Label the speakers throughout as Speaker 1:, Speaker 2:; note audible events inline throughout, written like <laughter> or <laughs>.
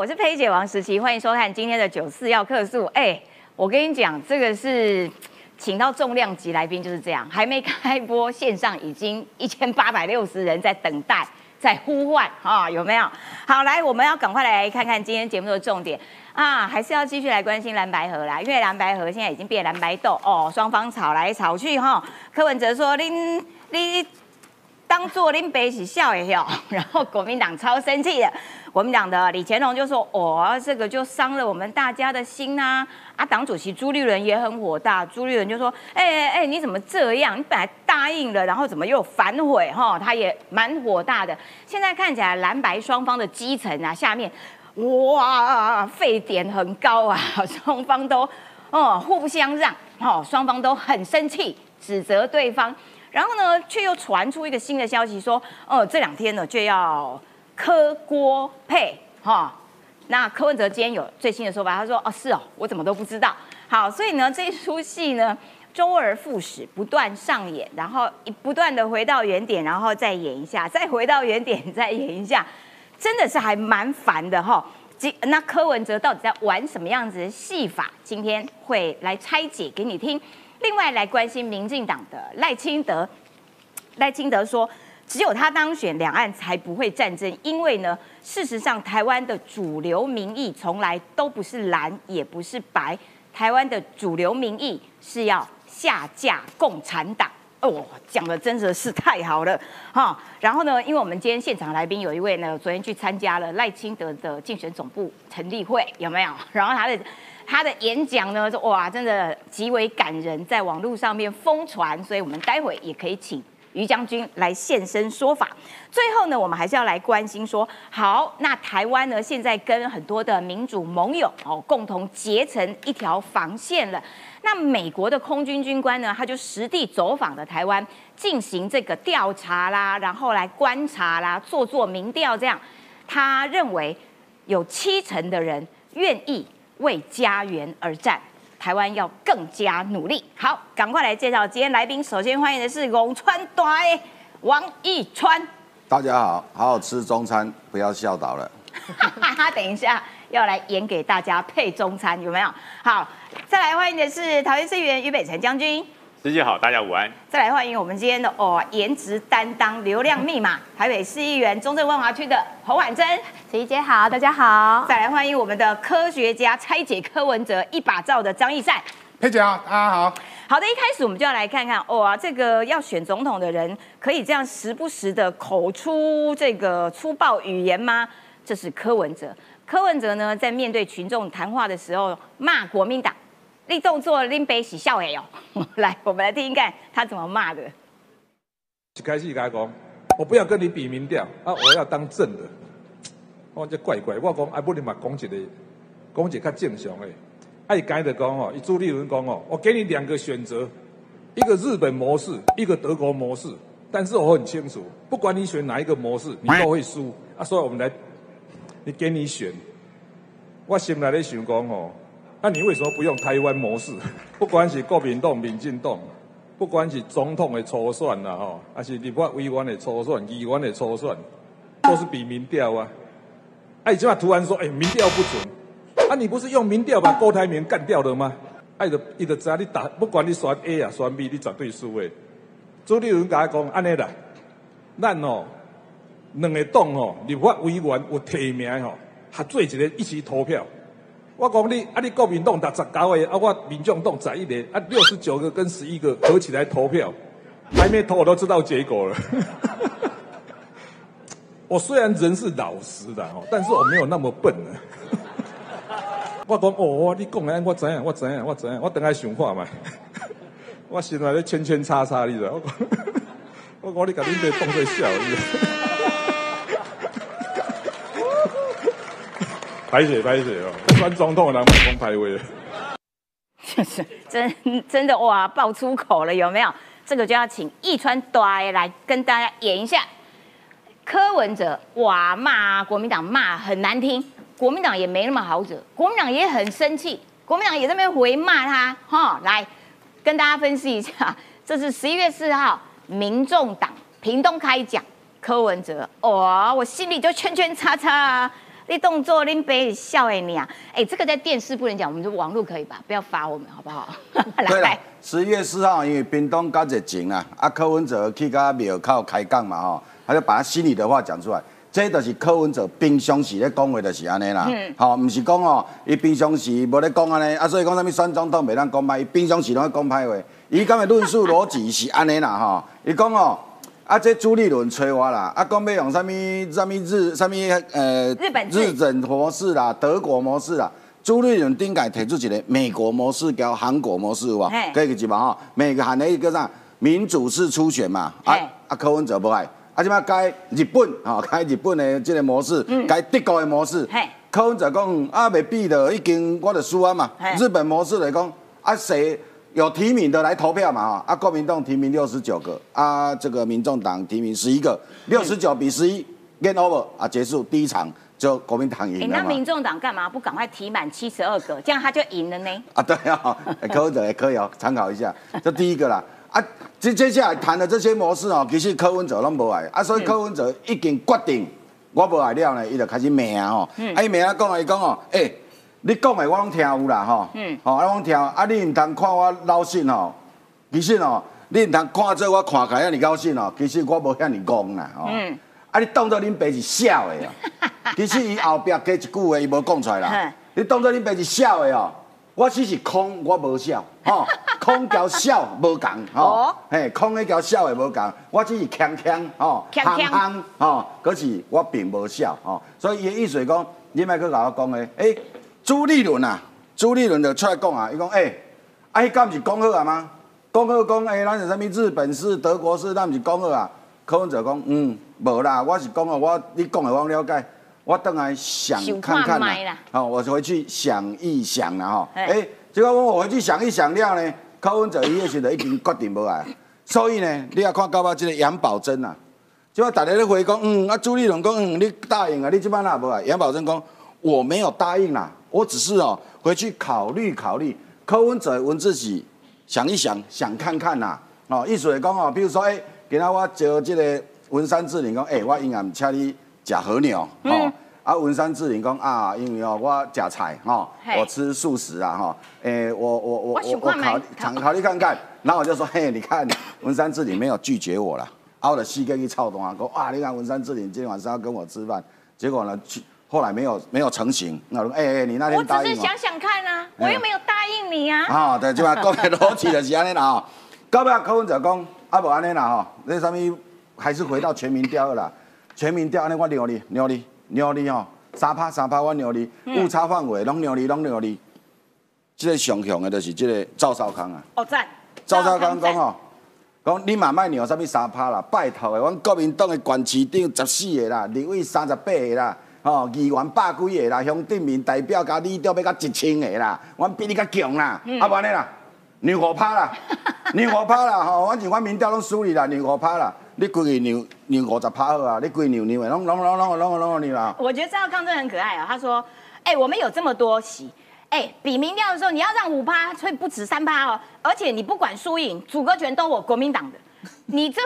Speaker 1: 我是佩姐王时琪，欢迎收看今天的九四要客诉。哎，我跟你讲，这个是请到重量级来宾，就是这样，还没开播，线上已经一千八百六十人在等待，在呼唤啊，有没有？好，来，我们要赶快来看看今天节目的重点啊，还是要继续来关心蓝白河啦，因为蓝白河现在已经变蓝白斗哦，双方吵来吵去哈。柯文哲说：“您你。”当做林北喜笑一笑，然后国民党超生气的，国民党的李乾隆就说：“哦，这个就伤了我们大家的心呐！”啊，党主席朱立伦也很火大，朱立伦就说：“哎哎哎，你怎么这样？你本来答应了，然后怎么又反悔？哈，他也蛮火大的。现在看起来蓝白双方的基层啊，下面哇，沸点很高啊，<laughs> 双方都哦互不相让，哦，双方都很生气，指责对方。”然后呢，却又传出一个新的消息，说，哦，这两天呢就要柯郭配哈。那柯文哲今天有最新的说法，他说，哦，是哦，我怎么都不知道。好，所以呢，这一出戏呢，周而复始，不断上演，然后不断的回到原点，然后再演一下，再回到原点，再演一下，真的是还蛮烦的哈。今那柯文哲到底在玩什么样子的戏法？今天会来拆解给你听。另外来关心民进党的赖清德，赖清德说，只有他当选，两岸才不会战争。因为呢，事实上台湾的主流民意从来都不是蓝，也不是白，台湾的主流民意是要下架共产党。哦，讲的真的是太好了哈。然后呢，因为我们今天现场来宾有一位呢，昨天去参加了赖清德的竞选总部成立会，有没有？然后他的。他的演讲呢，哇，真的极为感人，在网络上面疯传，所以我们待会也可以请于将军来现身说法。最后呢，我们还是要来关心说，好，那台湾呢，现在跟很多的民主盟友哦，共同结成一条防线了。那美国的空军军官呢，他就实地走访了台湾，进行这个调查啦，然后来观察啦，做做民调，这样，他认为有七成的人愿意。为家园而战，台湾要更加努力。好，赶快来介绍今天来宾。首先欢迎的是龙川队王义川。
Speaker 2: 大家好，好好吃中餐，不要笑倒了。
Speaker 1: 他 <laughs> 等一下要来演给大家配中餐，有没有？好，再来欢迎的是桃园市议员于北辰将军。
Speaker 3: 师姐好，大家午安。
Speaker 1: 再来欢迎我们今天的哦，颜值担当、流量密码，<laughs> 台北市议员、中正万华区的侯婉珍。
Speaker 4: 师姐好，大家好。
Speaker 1: 再来欢迎我们的科学家、拆解柯文哲一把照的张义善。
Speaker 5: 佩姐好，大家好。
Speaker 1: 好的，一开始我们就要来看看，哇，这个要选总统的人可以这样时不时的口出这个粗暴语言吗？这是柯文哲。柯文哲呢，在面对群众谈话的时候，骂国民党。你动作拎杯洗笑哎哟！<laughs> 来，我们来听听看他怎么骂的。
Speaker 5: 一开始他讲，我不要跟你比民调啊，我要当正的。我这怪怪，我讲啊，不你嘛讲一个，讲一个较正常的。啊，伊刚才讲哦，伊朱立伦讲哦，我给你两个选择，一个日本模式，一个德国模式。但是我很清楚，不管你选哪一个模式，你都会输啊。所以我们来，你给你选，我心内咧想讲哦。那你为什么不用台湾模式？<laughs> 不管是国民党、民进党，不管是总统的初选啦，吼，还是立法委员的初选、议员的初选，都是比民调啊。哎，即马突然说，哎，民调不准，啊，你不是用民调把郭台铭干掉了吗？哎，就伊就知你打，不管你选 A 啊，选 B，你绝对输的。朱立伦甲讲安尼啦，咱哦，两个党哦，立法委员有提名吼，合做一个一起投票。我讲你，啊，你国民党达十九个，啊，我民众党十一个，啊，六十九个跟十一个合起来投票，还没投我都知道结果了。<laughs> 我虽然人是老实的哦，但是我没有那么笨呢。我讲哦，你讲的我知影，我知影，我知影，我等下想看嘛。<laughs> 我心内咧圈圈叉叉，你知？我讲，<laughs> 我讲你甲恁爸当做笑。排水排水哦，穿总统人不讲排位。
Speaker 1: 就 <laughs> 是真真的哇，爆粗口了有没有？这个就要请易川短来跟大家演一下。柯文哲哇骂国民党骂很难听，国民党也没那么好惹，国民党也很生气，国民党也在那边回骂他哈。来跟大家分析一下，<laughs> 这是十一月四号，民众党屏东开讲，柯文哲哇，我心里就圈圈叉叉。你动作恁别笑哎你啊！哎，这个在电视不能讲，我们就网络可以吧？不要罚我们好不好？<laughs>
Speaker 2: 来来，十月四号因为冰冻搞热情啊，啊柯文哲去甲庙口开讲嘛吼，他就把他心里的话讲出来。这就是柯文哲平常时咧讲话就是安尼啦，吼，唔是讲哦，伊平常时无咧讲安尼，啊，所以讲啥物选总统袂当讲歹，伊平常时拢咧讲歹话。伊讲的论述逻辑是安尼啦，吼，伊讲哦，啊，这朱立伦催我啦，啊，讲要用啥物啥物日啥物
Speaker 1: 呃日本
Speaker 2: 日本模式啦，德国模式啦，朱立伦顶改提出一个美国模式交韩国模式有无？可以记嘛吼，美个韩的一个啥？民主式初选嘛，啊啊柯文哲不爱。啊，即摆改日本，吼，改日本的即个模式，改德国的模式。柯文哲讲啊，未必的，已经我的输啊嘛。日本模式来讲，啊，谁有提名的来投票嘛？哈，啊，国民党提名六十九个，啊，这个民众党提名十一个，六十九比十一，game over 啊，结束第一场就国民党赢了
Speaker 1: 那民众党干嘛不赶快提满七十二个，这样他就赢了呢？<laughs>
Speaker 2: 啊，对啊，柯文哲也可以哦，参考一下，这第一个啦。啊，接接下来谈的这些模式哦，其实柯文哲拢无爱，啊，所以柯文哲已经决定我无爱了呢，伊就开始骂啊吼，啊伊骂啊讲啊伊讲哦，诶，你讲的我拢听有啦吼，嗯。吼我拢听，啊你毋通看我老信吼，其实吼，你毋通看做我看起来你高兴哦，其实我无遐尼戆啦吼，啊你当作恁爸是笑的哦，<laughs> 其实伊后壁加一句话伊无讲出来啦，你当作恁爸是笑的哦。我只是空，我无笑，吼，<laughs> 空交笑无共，吼，嘿，空的交笑的无共，我只是强强，吼，憨憨，吼，可是我并无笑，吼，所以伊意思讲，你莫去甲我讲诶，诶，朱立伦啊，朱立伦就出来讲啊，伊讲，诶，啊，迄敢毋是讲好啊吗？讲好讲，诶，咱是啥物日本式、德国式，咱毋是讲好啊？柯文哲讲，嗯，无啦，我是讲啊，我你讲的我了解。我等来想看看啦，好，我回去想一想啦，吼，哎，结果我回去想一想了呢，柯文哲伊迄时阵已经决定无来，所以呢，你也看到尾这个杨宝珍啊，就果逐日咧回讲，嗯，啊朱立伦讲，嗯，你答应啊，你即摆哪无来？杨宝珍讲，我没有答应啦，我只是哦回去考虑考虑，柯文哲问自己想一想，想看看呐，哦，意思来讲哦，比如说，哎，今仔我招这个文山志玲讲，哎，我应该唔请你。食和牛，哦，啊，文山志玲讲啊，因为哦，我食菜，哈，我吃素食啊，哈，诶，我我我我我考考考虑看看，然后我就说，嘿，你看文山志玲没有拒绝我了，啊，我的膝盖一操动啊，讲哇，你看文山志玲今天晚上要跟我吃饭，结果呢，后来没有没有成型，那我说，哎哎，你那天答应
Speaker 1: 我只是想想看啊，我又没有答应你啊，
Speaker 2: 啊，对，就话讲的逻辑就是安尼啦，哈，到尾柯文哲讲，啊，无安尼啦，哈，那上面还是回到全民调二啦。全民调安尼，我牛你牛你牛你吼，三拍三拍我牛你，误差范围拢牛你拢牛你。即个上强的就是即个赵少康啊。
Speaker 1: 哦赞。
Speaker 2: 赵少康讲吼，讲你嘛卖牛啥物三拍啦，拜托的，阮国民党的县市长十四个啦，立委三十八个啦，吼议员百几个啦，乡镇民代表加里长要到一千个啦，阮比你较强啦，啊不安尼啦，牛五拍啦，<laughs> 牛五拍啦吼，反正阮民调拢输你啦，牛五拍啦。你规个牛牛五十趴好啊！你规牛牛的，拢拢拢拢拢拢牛啊！
Speaker 1: 我觉得赵康真的很可爱啊。他说：“哎，我们有这么多席，哎，比民调的时候你要让五趴，所以不止三趴哦。而且你不管输赢，主歌权都我国民党的。<laughs> 你这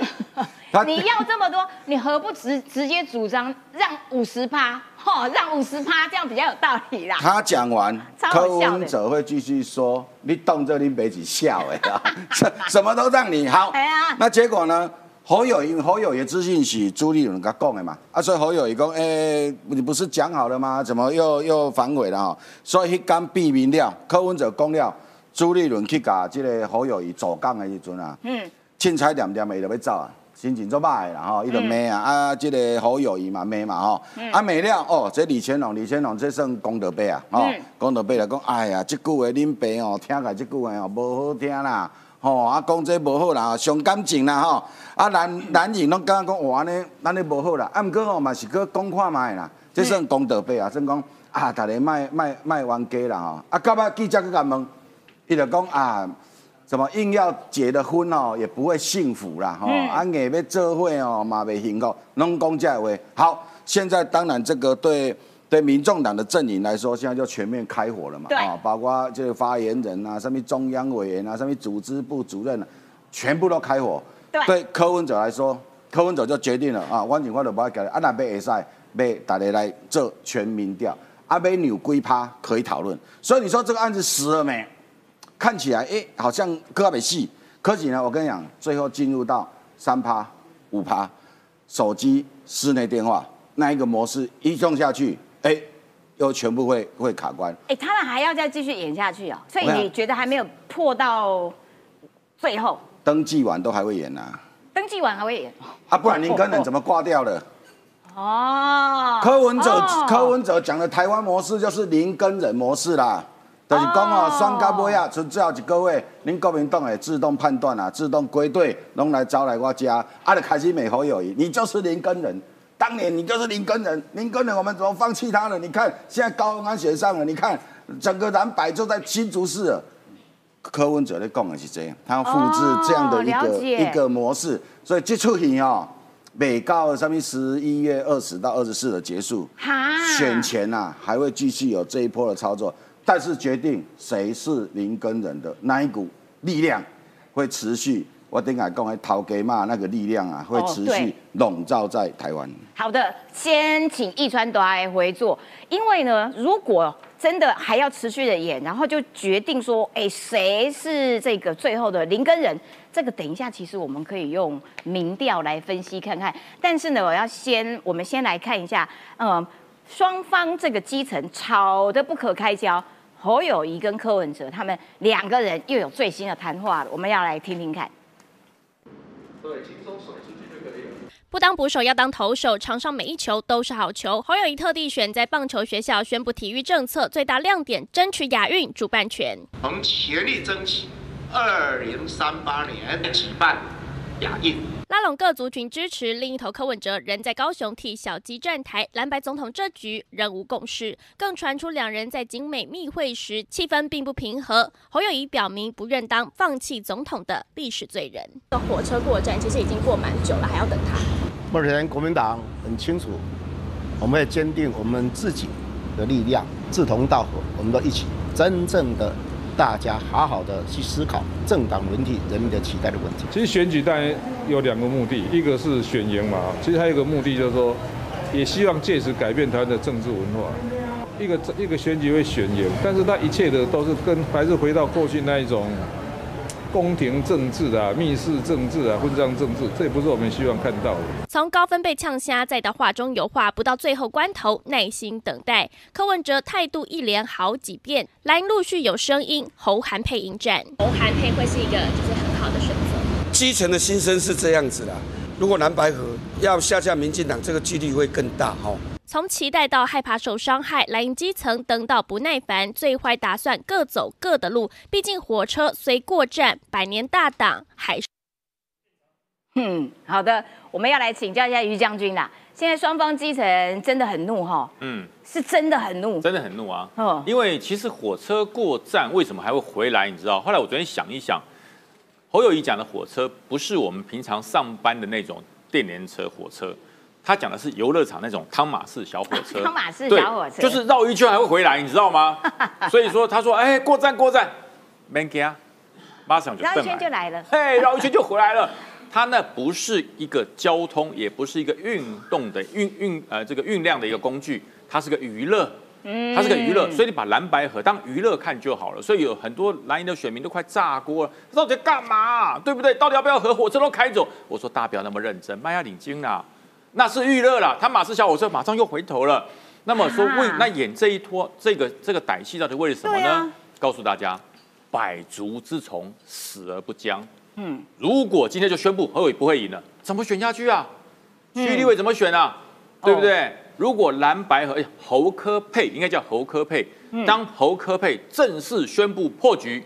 Speaker 1: 你要这么多，你何不直直接主张让五十趴？哈，让五十趴，这样比较有道理啦。”
Speaker 2: 他讲完，<laughs> 柯文哲会继续说：“你动这你别子笑哎，<laughs> 什什么都让你好。”哎呀，那结果呢？侯友谊侯友谊资讯是朱立伦甲讲的嘛，啊，所以侯友谊讲，诶，你不是讲好了吗？怎么又又反悔了哈？所以迄间避免了，柯文哲讲了，朱立伦去甲这个侯友谊走港的时阵啊，嗯，凊彩点点伊就要走啊，心情做歹啦吼，伊就骂啊，啊，即个好友谊嘛骂嘛吼，啊骂了哦，这李乾龙，李乾龙这算功德碑啊，吼，功德碑来讲，哎呀，即句话恁爸哦，听起来即句话哦，无好听啦。吼，啊，讲这无好啦，伤感情啦，吼，啊，男男人拢感觉讲哇，安尼，安尼无好啦，啊，毋过吼嘛是去讲看卖啦，这算公道话啊，算讲啊，逐个卖卖卖冤家啦，吼，啊，到尾记者去甲问，伊就讲啊，什么硬要结的婚哦，也不会幸福啦，吼，啊，硬要做伙哦，嘛袂幸福，拢讲这话。好，现在当然这个对。对民众党的阵营来说，现在就全面开火了嘛？啊，包括这个发言人啊，什么中央委员啊，什么组织部主任啊，全部都开火。对，柯文哲来说，柯文哲就决定了啊，我警我就不要改，啊那边会使，被大家来做全民调，啊，要扭几趴可以讨论。所以你说这个案子死了没？看起来哎，好像搁没戏。可是呢，我跟你讲，最后进入到三趴、五趴，手机室内电话那一个模式一用下去，哎，又全部会会卡关。
Speaker 1: 哎，他们还要再继续演下去哦，所以你觉得还没有破到最后？
Speaker 2: 登记完都还会演啊？
Speaker 1: 登记完还会演？
Speaker 2: 啊，不然林根人怎么挂掉了？哦，柯文哲，柯文哲讲的台湾模式就是林根人模式啦。就是讲哦，双加尾啊，剩最后一个月，恁国民党会自动判断啊，自动归队，拢来招来我家，啊，就开始美好友谊。你就是林根人，当年你就是林根人，林根人我们怎么放弃他了？你看现在高安选上了，你看整个蓝白就在新竹市。柯文哲在讲的是这样，他要复制这样的一个一个模式，所以这出戏哦，美高上面十一月二十到二十四的结束，选前呐还会继续有这一波的操作。但是决定谁是林根人的那一股力量会持续，我等下讲，陶给嘛那个力量啊，会持续笼罩在台湾。
Speaker 1: 好的，先请易川多来回座，因为呢，如果真的还要持续的演，然后就决定说，哎，谁是这个最后的林根人？这个等一下，其实我们可以用民调来分析看看。但是呢，我要先，我们先来看一下，嗯，双方这个基层吵得不可开交。侯友谊跟柯文哲他们两个人又有最新的谈话了，我们要来听听看。
Speaker 3: 对，轻松手出去就可以了。不当捕手要当投手，场上每一球都是好球。侯友谊特地选在棒球学校宣布体育政策，最大亮点争取亚运主办权。
Speaker 6: 我们全力争取二零三八年举办亚运。
Speaker 3: 拉拢各族群支持，另一头柯文哲仍在高雄替小鸡站台，蓝白总统这局仍无共识，更传出两人在景美密会时气氛并不平和。侯友谊表明不愿当放弃总统的历史罪人。
Speaker 4: 火车过站其实已经过蛮久了，还要等他。
Speaker 7: 目前国民党很清楚，我们会坚定我们自己的力量，志同道合，我们都一起真正的。大家好好的去思考政党轮替、人民的期待的问题。
Speaker 5: 其实选举当然有两个目的，一个是选赢嘛，其实还有一个目的就是说，也希望借此改变他的政治文化。一个一个选举会选赢，但是他一切的都是跟还是回到过去那一种。宫廷政治啊，密室政治啊，混账政治，这也不是我们希望看到的。
Speaker 3: 从高分被呛瞎，再到话中有话，不到最后关头耐心等待。柯文哲态度一连好几遍，来陆续有声音，侯韩配迎战。
Speaker 4: 侯韩配会是一个就是很好的选择。
Speaker 8: 基层的心声是这样子的，如果蓝白河要下架民进党，这个几率会更大哈。
Speaker 3: 从期待到害怕受伤害，莱茵基层等到不耐烦，最坏打算各走各的路。毕竟火车虽过站，百年大党还是……
Speaker 1: 嗯，好的，我们要来请教一下于将军啦。现在双方基层真的很怒哈，嗯，是真的很怒，
Speaker 9: 真的很怒啊。嗯，因为其实火车过站为什么还会回来？你知道？后来我昨天想一想，侯友谊讲的火车不是我们平常上班的那种电联车火车。他讲的是游乐场那种汤马式小火车，
Speaker 1: 汤马式小火车，
Speaker 9: 就是绕一圈还会回来，你知道吗？<laughs> 所以说，他说，哎，过站过站，没给啊，马上就
Speaker 1: 绕一圈就来了，
Speaker 9: 嘿，绕一圈就回来了。它那不是一个交通，也不是一个运动的运运呃这个运量的一个工具，它是个娱乐，它是个娱乐，所以你把蓝白河当娱乐看就好了。所以有很多蓝营的选民都快炸锅了，到底干嘛？对不对？到底要不要和火车都开走？我说大家不要那么认真，麦亚领金啊。那是预热了，他马氏小火车马上又回头了。那么说为那演这一拖这个这个歹戏到底为了什么呢？告诉大家，百足之虫，死而不僵。嗯，如果今天就宣布何伟不会赢了，怎么选下去啊？区立委怎么选啊？对不对？如果蓝白和侯科佩应该叫侯科配，当侯科佩正式宣布破局，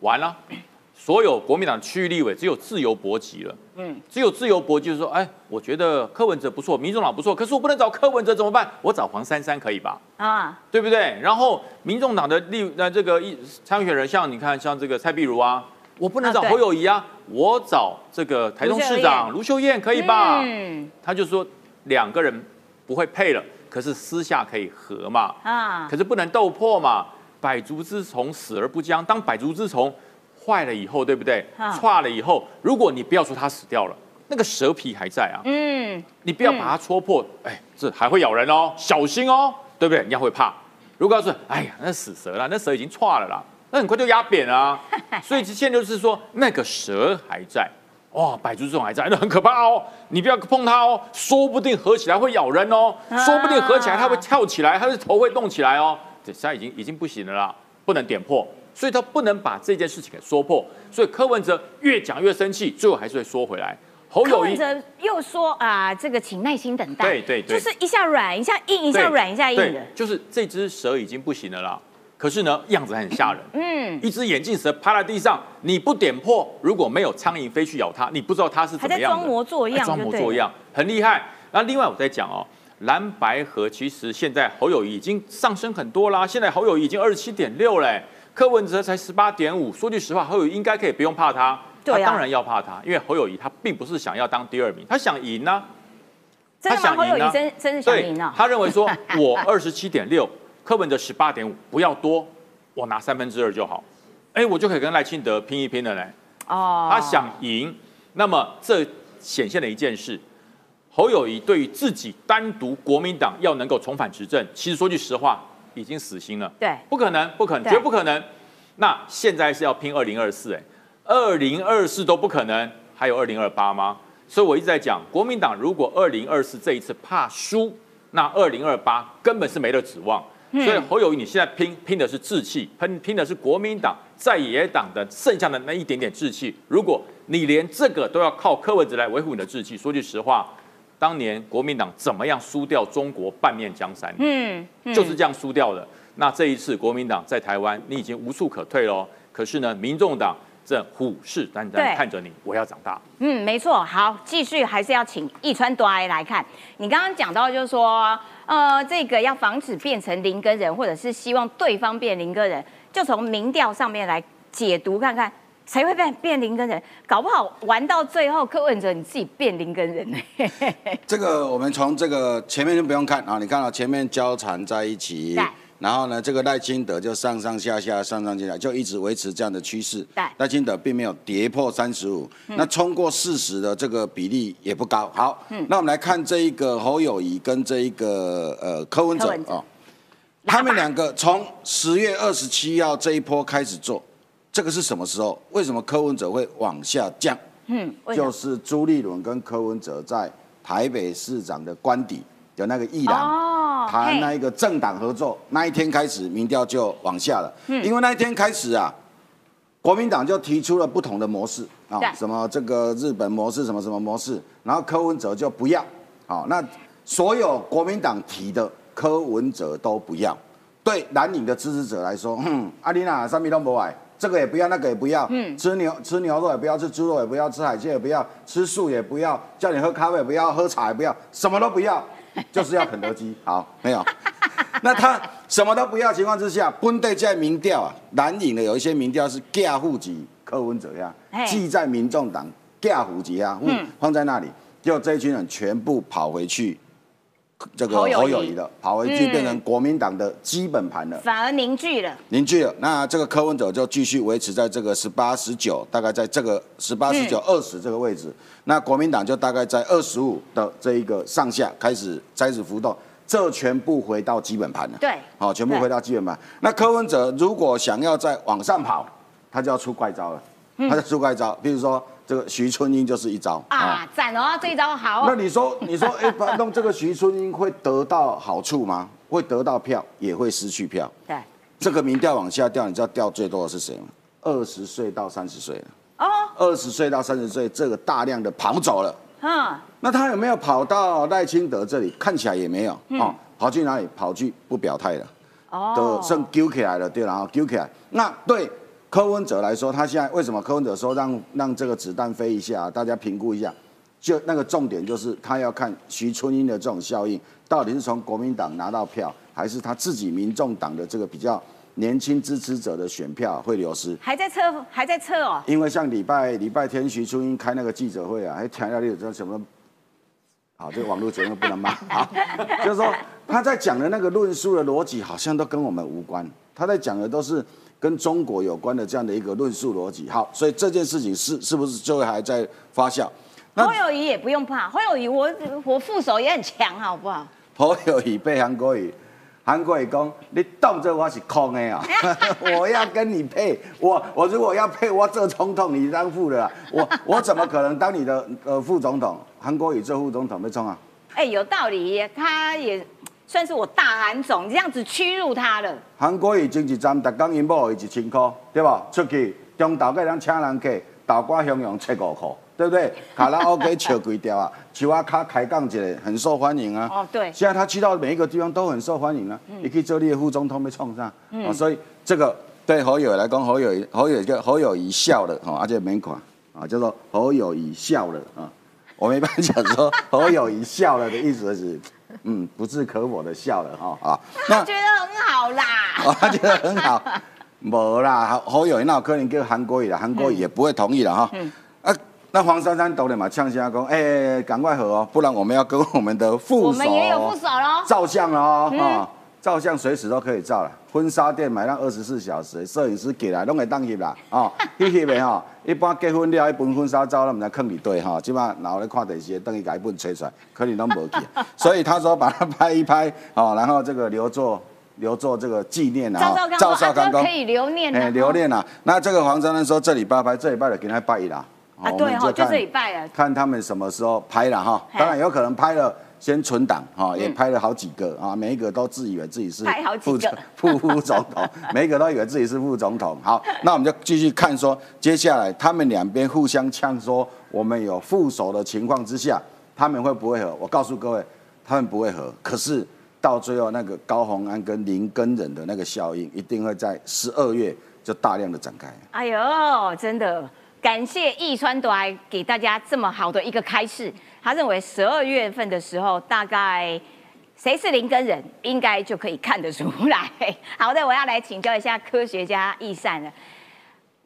Speaker 9: 完了。<coughs> 所有国民党区域立委只有自由搏击了，嗯，只有自由搏击，就是说，哎，我觉得柯文哲不错，民众党不错，可是我不能找柯文哲怎么办？我找黄珊珊可以吧？啊，对不对？然后民众党的立那这个一参选人，像你看，像这个蔡碧如啊，我不能找侯友谊啊，我找这个台中市长卢秀燕可以吧？嗯，他就说两个人不会配了，可是私下可以和嘛？啊，可是不能斗破嘛？百足之虫，死而不僵，当百足之虫。坏了以后，对不对？差了以后，如果你不要说它死掉了，那个蛇皮还在啊，
Speaker 1: 嗯，
Speaker 9: 你不要把它戳破，哎，这还会咬人哦，小心哦，对不对？人家会怕。如果要是，哎呀，那死蛇了，那蛇已经串了啦，那很快就压扁啊。<laughs> 所以现在就是说，那个蛇还在，哇，百足这种还在，那很可怕哦，你不要碰它哦，说不定合起来会咬人哦，说不定合起来它会跳起来，它的头会动起来哦。这现在已经已经不行了啦，不能点破，所以他不能把这件事情给说破。所以柯文哲越讲越生气，最后还是会说回来。侯
Speaker 1: 柯文哲又说啊，这个请耐心等待，
Speaker 9: 对对对，
Speaker 1: 就是一下软一下硬，一下软一下硬的，
Speaker 9: 就是这只蛇已经不行了啦。可是呢，样子很吓人，嗯，一只眼镜蛇趴在地上，你不点破，如果没有苍蝇飞去咬它，你不知道它是怎么样的，
Speaker 1: 装模作样，
Speaker 9: 装模作样，很厉害。那另外我在讲哦，蓝白河其实现在侯友谊已经上升很多啦，现在侯友谊已经二十七点六嘞，柯文哲才十八点五。说句实话，侯友谊应该可以不用怕他。他当然要怕他，因为侯友谊他并不是想要当第二名，他想赢呢。
Speaker 1: 他想赢呢，真真是想赢呢。
Speaker 9: 他认为说，我 <laughs> 二十七点六，柯文哲十八点五，不要多，我拿三分之二就好，哎，我就可以跟赖清德拼一拼了嘞。哦。他想赢，那么这显现了一件事，侯友谊对于自己单独国民党要能够重返执政，其实说句实话，已经死心了。
Speaker 1: 对。
Speaker 9: 不可能，不可能，绝不可能。那现在是要拼二零二四，哎。二零二四都不可能，还有二零二八吗？所以我一直在讲，国民党如果二零二四这一次怕输，那二零二八根本是没得指望。所以侯友谊，你现在拼拼的是志气，拼拼的是国民党在野党的剩下的那一点点志气。如果你连这个都要靠柯文哲来维护你的志气，说句实话，当年国民党怎么样输掉中国半面江山？嗯，就是这样输掉的。那这一次国民党在台湾，你已经无处可退喽。可是呢，民众党。正虎视眈眈看着你，我要长大。
Speaker 1: 嗯，没错。好，继续还是要请易川多来来看。你刚刚讲到，就是说，呃，这个要防止变成林根人，或者是希望对方变林根人，就从民调上面来解读看看，谁会变变林根人？搞不好玩到最后，柯文哲你自己变林根人呢？<laughs>
Speaker 2: 这个我们从这个前面就不用看啊，你看到前面交缠在一起。然后呢，这个赖清德就上上下下、上上下下，就一直维持这样的趋势。赖清德并没有跌破三十五，那冲过四十的这个比例也不高。好，那我们来看这一个侯友谊跟这一个呃柯文哲哦，他们两个从十月二十七号这一波开始做，这个是什么时候？为什么柯文哲会往下降？嗯，就是朱立伦跟柯文哲在台北市长的官邸有那个议栏。谈那一个政党合作那一天开始，民调就往下了。嗯，因为那一天开始啊，国民党就提出了不同的模式啊，什么这个日本模式，什么什么模式，然后柯文哲就不要。好，那所有国民党提的柯文哲都不要。对蓝营的支持者来说，嗯，阿丽娜三米都不矮，这个也不要，那个也不要。嗯，吃牛吃牛肉也不要，吃猪肉也不要，吃海鲜也不要，吃素也不要，叫你喝咖啡也不要，喝茶也不要，什么都不要。<laughs> 就是要肯德基，好没有？<laughs> 那他什么都不要情况之下，本地在民调啊，蓝营的有一些民调是架户籍柯文哲呀，记在民众党架户籍啊，嗯，放在那里，就这一群人全部跑回去。这个侯友谊的跑回去变成国民党的基本盘了，
Speaker 1: 反而凝聚了，
Speaker 2: 凝聚了。那这个柯文哲就继续维持在这个十八、十九，大概在这个十八、十九、二十这个位置。那国民党就大概在二十五的这一个上下开始开始浮动，这全部回到基本盘了。
Speaker 1: 对，
Speaker 2: 好，全部回到基本盘。那柯文哲如果想要再往上跑，他就要出怪招了，他就出怪招，比如说。这个徐春英就是一招
Speaker 1: 啊，赞哦，这一招好。
Speaker 2: 那你说，你说，哎，弄这个徐春英会得到好处吗？会得到票，也会失去票。
Speaker 1: 对，
Speaker 2: 这个民调往下掉，你知道掉最多的是谁吗？二十岁到三十岁了。哦，二十岁到三十岁，这个大量的跑走了。嗯，那他有没有跑到赖清德这里？看起来也没有。哦，跑去哪里？跑去不表态了。哦，都剩揪起来了，对，然后揪起来。那对。柯文哲来说，他现在为什么柯文哲说让让这个子弹飞一下，大家评估一下，就那个重点就是他要看徐春英的这种效应，到底是从国民党拿到票，还是他自己民众党的这个比较年轻支持者的选票会流失？
Speaker 1: 还在测，还在测哦。
Speaker 2: 因为像礼拜礼拜天徐春英开那个记者会啊，还强调你知道什么？好，这个网络节目不能骂。<laughs> 好，就是说他在讲的那个论述的逻辑，好像都跟我们无关。他在讲的都是。跟中国有关的这样的一个论述逻辑，好，所以这件事情是是不是就会还在发酵？那
Speaker 1: 侯友谊也不用怕，侯友谊我我副手也很强，好不好？
Speaker 2: 侯友谊被韩国瑜，韩国瑜讲你当做我是空的啊，<laughs> 我要跟你配，我我如果要配，我做总统，你当副的啊，我我怎么可能当你的呃副总统？韩国瑜做副总统被冲啊？
Speaker 1: 哎，有道理，他也算是我大韩总，你这样子屈辱他了。
Speaker 2: 韩国瑜经济站，逐工因某一千块，对吧？出去中岛给人请人客，豆瓜向阳七五块，对不对？<laughs> 卡拉 OK 笑几条啊，树啊卡开杠一个，很受欢迎啊。
Speaker 1: 哦，对。
Speaker 2: 现在他去到每一个地方都很受欢迎啊，你可以做你的副总统被冲上，哦，所以这个对侯友来讲，侯友宜侯友宜叫侯友宜笑了，哈，而且没款啊，叫做侯友宜笑了啊。我们一般讲说 <laughs> 侯友宜笑了的意思是，<laughs> 嗯，不置可否的笑了哈啊。<laughs>
Speaker 1: 他觉得很好啦。<laughs>
Speaker 2: 哦，他觉得很好，没啦，好友宜那有可能跟韩国瑜啦，韩国瑜也不会同意了哈。啊，那黄珊珊懂了嘛，呛声讲，哎，赶快和哦，不然我们要跟我们的副手，我
Speaker 1: 们也有副手喽，
Speaker 2: 照相了哦，啊，照相随时都可以照了。婚纱店买上二十四小时，摄影师给来拢会当翕啦，哦，<laughs> 翕翕的吼。一般结婚了，一本婚纱照，咱们来坑里对哈，基本上然后咧看电视，等于改一本吹出来，可能都无去。<laughs> 所以他说把它拍一拍，哦，然后这个留作留作这个纪念
Speaker 1: 啊。赵少康可以留念
Speaker 2: 哎，留念啊。那这个黄珊珊说这礼拜拍，这礼拜就给他拜一啦。
Speaker 1: 啊，对哈，就这礼拜啊。
Speaker 2: 看他们什么时候拍了哈，当然有可能拍了。先存档哈，也拍了好几个啊，每一个都自以为自己是
Speaker 1: 副
Speaker 2: 副副总统，<laughs> 每一个都以为自己是副总统。好，那我们就继续看说，接下来他们两边互相呛说，我们有副手的情况之下，他们会不会和？我告诉各位，他们不会和。可是到最后，那个高鸿安跟林根人的那个效应，一定会在十二月就大量的展开。
Speaker 1: 哎呦，真的感谢易川短给大家这么好的一个开示。他认为十二月份的时候，大概谁是林根人，应该就可以看得出来。<laughs> 好的，我要来请教一下科学家易善了。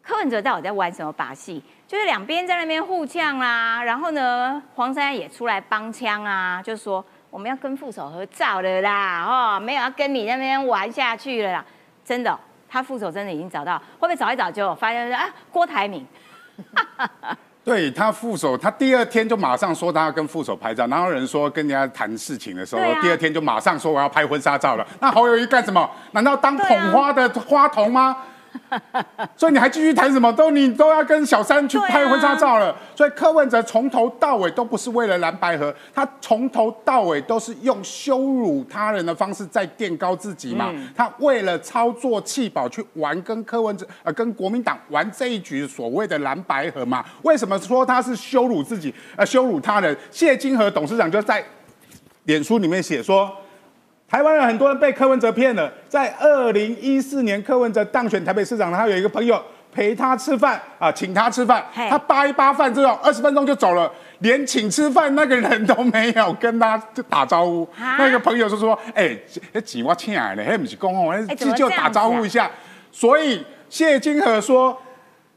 Speaker 1: 柯文哲到底在玩什么把戏？就是两边在那边互呛啦，然后呢，黄珊也出来帮腔啊，就说我们要跟副手合照了啦，哦，没有要跟你那边玩下去了啦。真的，他副手真的已经找到，会不会找一找就发现啊，郭台铭？<laughs>
Speaker 10: 对他副手，他第二天就马上说他要跟副手拍照，然后人说跟人家谈事情的时候，第二天就马上说我要拍婚纱照了。那侯友谊干什么？难道当捧花的花童吗？<laughs> 所以你还继续谈什么？都你都要跟小三去拍婚纱照了。所以柯文哲从头到尾都不是为了蓝白河，他从头到尾都是用羞辱他人的方式在垫高自己嘛。他为了操作气保去玩跟柯文哲呃跟国民党玩这一局所谓的蓝白河嘛。为什么说他是羞辱自己呃羞辱他人？谢金河董事长就在脸书里面写说。台湾人很多人被柯文哲骗了。在二零一四年，柯文哲当选台北市长，他有一个朋友陪他吃饭啊，请他吃饭，他扒一扒饭之后，二十分钟就走了，连请吃饭那个人都没有跟他打招呼。那个朋友就说：“哎，那钱我请来了，还不是公公，就就打招呼一下。”所以谢金河说：“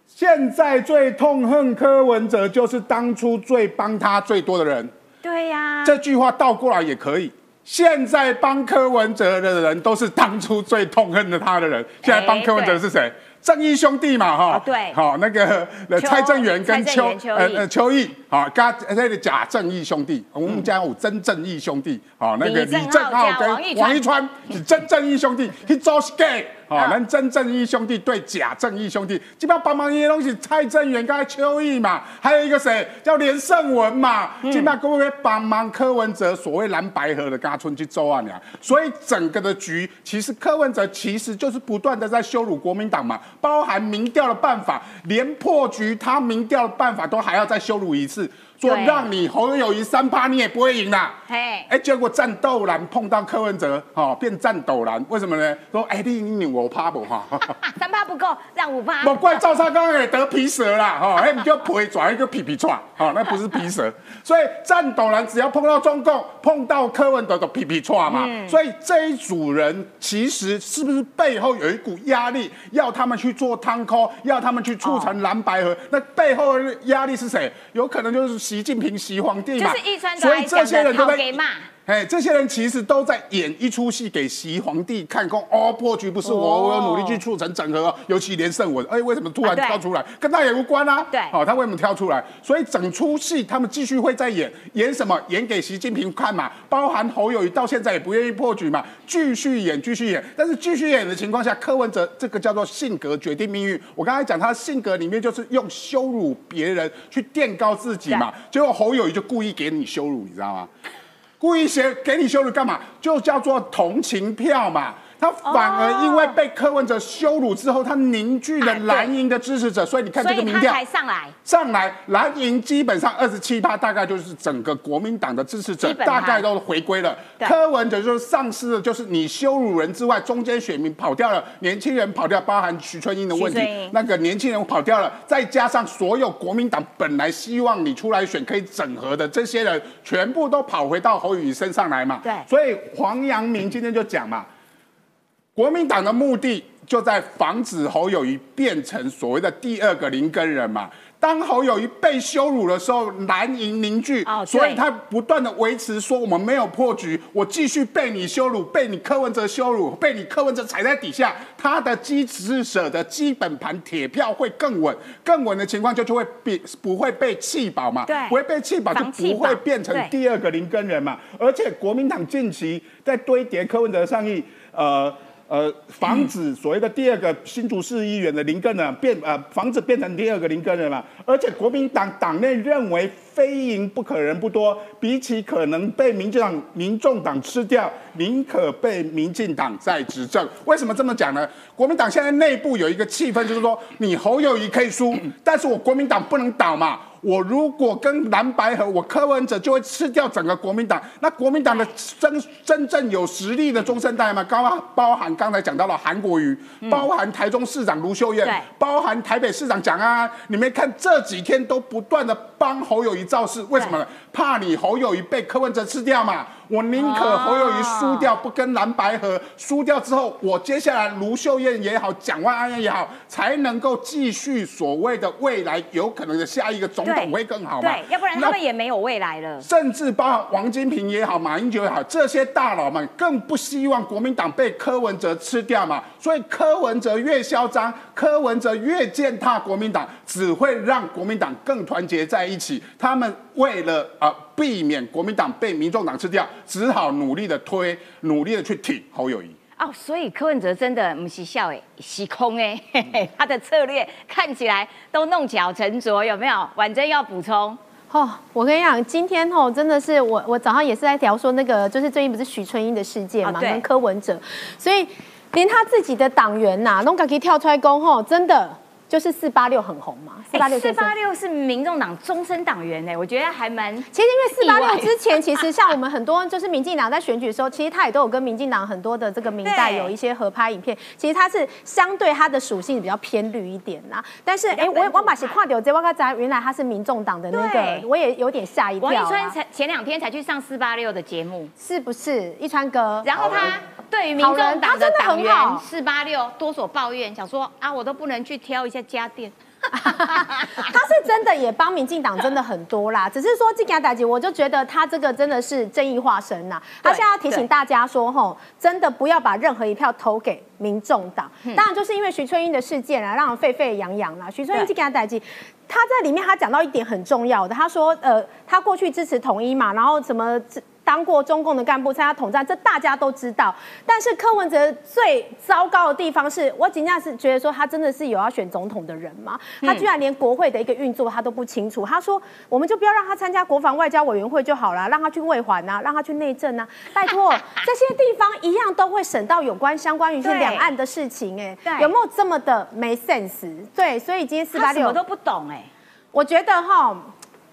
Speaker 10: 现在最痛恨柯文哲，就是当初最帮他最多的人。”
Speaker 1: 对呀，
Speaker 10: 这句话倒过来也可以。现在帮柯文哲的人都是当初最痛恨的他的人。现在帮柯文哲是谁？正义兄弟嘛，哈。
Speaker 1: 对。
Speaker 10: 好，那个蔡正元跟邱呃呃邱毅，好，加那个假正义兄弟。我们家有真正义兄弟，好，那个李正浩跟王一川是真正义兄弟。He just gay。哦，咱真正义兄弟对假正义兄弟，基本上帮忙一些东西，蔡正元跟邱毅嘛，还有一个谁叫连胜文嘛，基本上各位帮忙柯文哲所谓蓝白河的嘎村去周啊娘，所以整个的局其实柯文哲其实就是不断的在羞辱国民党嘛，包含民调的办法，连破局他民调的办法都还要再羞辱一次。说让你侯友谊三趴你也不会赢啦，嘿，哎，结果战斗蓝碰到柯文哲，哈，变战斗蓝，为什么呢？说哎，你你我趴不哈，<laughs>
Speaker 1: 三趴不够，让五趴。
Speaker 10: 莫怪赵少刚也得皮蛇啦，哈，<laughs> 哎，你就皮转一个皮皮串，哈，那不是皮蛇。所以战斗蓝只要碰到中共，碰到柯文哲的皮皮串嘛。所以这一组人其实是不是背后有一股压力，要他们去做汤扣，要他们去促成蓝白河？那背后的压力是谁？有可能就是。习近平、习皇帝嘛，
Speaker 1: 所以这些人都在
Speaker 10: 哎，这些人其实都在演一出戏给习皇帝看，说哦破局不是我，我有努力去促成整合，尤其连胜文，哎，为什么突然跳出来，跟他也无关啊？
Speaker 1: 对，
Speaker 10: 哦，他为什么跳出来？所以整出戏他们继续会在演，演什么？演给习近平看嘛，包含侯友谊到现在也不愿意破局嘛，继续演，继续演。但是继续演的情况下，柯文哲这个叫做性格决定命运。我刚才讲他性格里面就是用羞辱别人去垫高自己嘛，结果侯友谊就故意给你羞辱，你知道吗？故意写给你羞辱干嘛？就叫做同情票嘛。他反而因为被柯文哲羞辱之后，他凝聚了蓝营的支持者，所以你看这个民调
Speaker 1: 上来，
Speaker 10: 上来蓝营基本上二十七趴，大概就是整个国民党的支持者大概都回归了。柯文哲就是丧失了，就是你羞辱人之外，中间选民跑掉了，年轻人跑掉，包含徐春英的问题，那个年轻人跑掉了，再加上所有国民党本来希望你出来选可以整合的这些人，全部都跑回到侯宇身上来嘛。
Speaker 1: 对，
Speaker 10: 所以黄阳明今天就讲嘛。国民党的目的就在防止侯友谊变成所谓的第二个林根人嘛。当侯友谊被羞辱的时候，蓝营凝聚，所以他不断的维持说我们没有破局，我继续被你羞辱，被你柯文哲羞辱，被你柯文哲踩在底下，他的支持者的基本盘铁票会更稳，更稳的情况就就会比不会被气饱嘛，不会被气饱就不会变成第二个林根人嘛。而且国民党近期在堆叠柯文哲的上议，呃。呃，防止所谓的第二个新竹市议员的林根人变呃，防止变成第二个林根人嘛。而且国民党党内认为非赢不可人不多，比起可能被民进党、民众党吃掉，宁可被民进党在执政。为什么这么讲呢？国民党现在内部有一个气氛，就是说你侯友谊可以输，但是我国民党不能倒嘛。我如果跟蓝白合，我柯文哲就会吃掉整个国民党。那国民党的真真正有实力的中生代嘛，刚包含刚才讲到了韩国瑜，包含台中市长卢秀燕，包含台北市长蒋安安。你们看这几天都不断的帮侯友谊造势，为什么呢？怕你侯友谊被柯文哲吃掉嘛？我宁可侯友谊输掉，不跟蓝白合。输掉之后，我接下来卢秀燕也好，蒋万安也好，才能够继续所谓的未来有可能的下一个总统会更好嘛？
Speaker 1: 对，要不然他们也没有未来了。
Speaker 10: 甚至包括王金平也好，马英九也好，这些大佬们更不希望国民党被柯文哲吃掉嘛。所以柯文哲越嚣张，柯文哲越践踏国民党，只会让国民党更团结在一起。他们为了啊避免国民党被民众党吃掉。只好努力的推，努力的去挺侯友谊。
Speaker 1: 哦，所以柯文哲真的不是笑哎，虚空哎，<laughs> 他的策略看起来都弄巧成拙，有没有？婉珍要补充。
Speaker 11: 哦，我跟你讲，今天哦，真的是我我早上也是在聊说那个，就是最近不是许春英的事件嘛，跟柯文哲，所以连他自己的党员呐，都敢可以跳出来攻吼，真的。就是四八六很红嘛，
Speaker 1: 四八六四八六是民众党终身党员呢，我觉得还蛮。
Speaker 11: 其实因为四八六之前，其实像我们很多就是民进党在选举的时候，其实他也都有跟民进党很多的这个民代有一些合拍影片。其实他是相对他的属性比较偏绿一点呐。但是哎，我我把鞋跨掉这我刚才原来他是民众党的那个，我也有点吓一跳。
Speaker 1: 王一川才前两天才去上四八六的节目，
Speaker 11: 是不是一川哥？
Speaker 1: 然后他对于民众党的党员四八六多所抱怨，想说啊，我都不能去挑一下。家电，<laughs>
Speaker 11: 他是真的也帮民进党真的很多啦，<laughs> 只是说这件大姐，我就觉得他这个真的是正义化身呐。他现在要提醒大家说，吼，真的不要把任何一票投给民众党。当然，就是因为徐春英的事件啊，让人沸沸扬扬啦。徐春英这件大姐，他在里面他讲到一点很重要的，他说，呃，他过去支持统一嘛，然后怎么。当过中共的干部，参加统战，这大家都知道。但是柯文哲最糟糕的地方是，我仅仅是觉得说他真的是有要选总统的人吗？他居然连国会的一个运作他都不清楚。他说，我们就不要让他参加国防外交委员会就好了，让他去卫环啊，让他去内政啊。<laughs> 拜托，这些地方一样都会审到有关相关于是两岸的事情。哎，有没有这么的没 sense？对，所以今天四八六
Speaker 1: 我都不懂哎。
Speaker 11: 我觉得哈。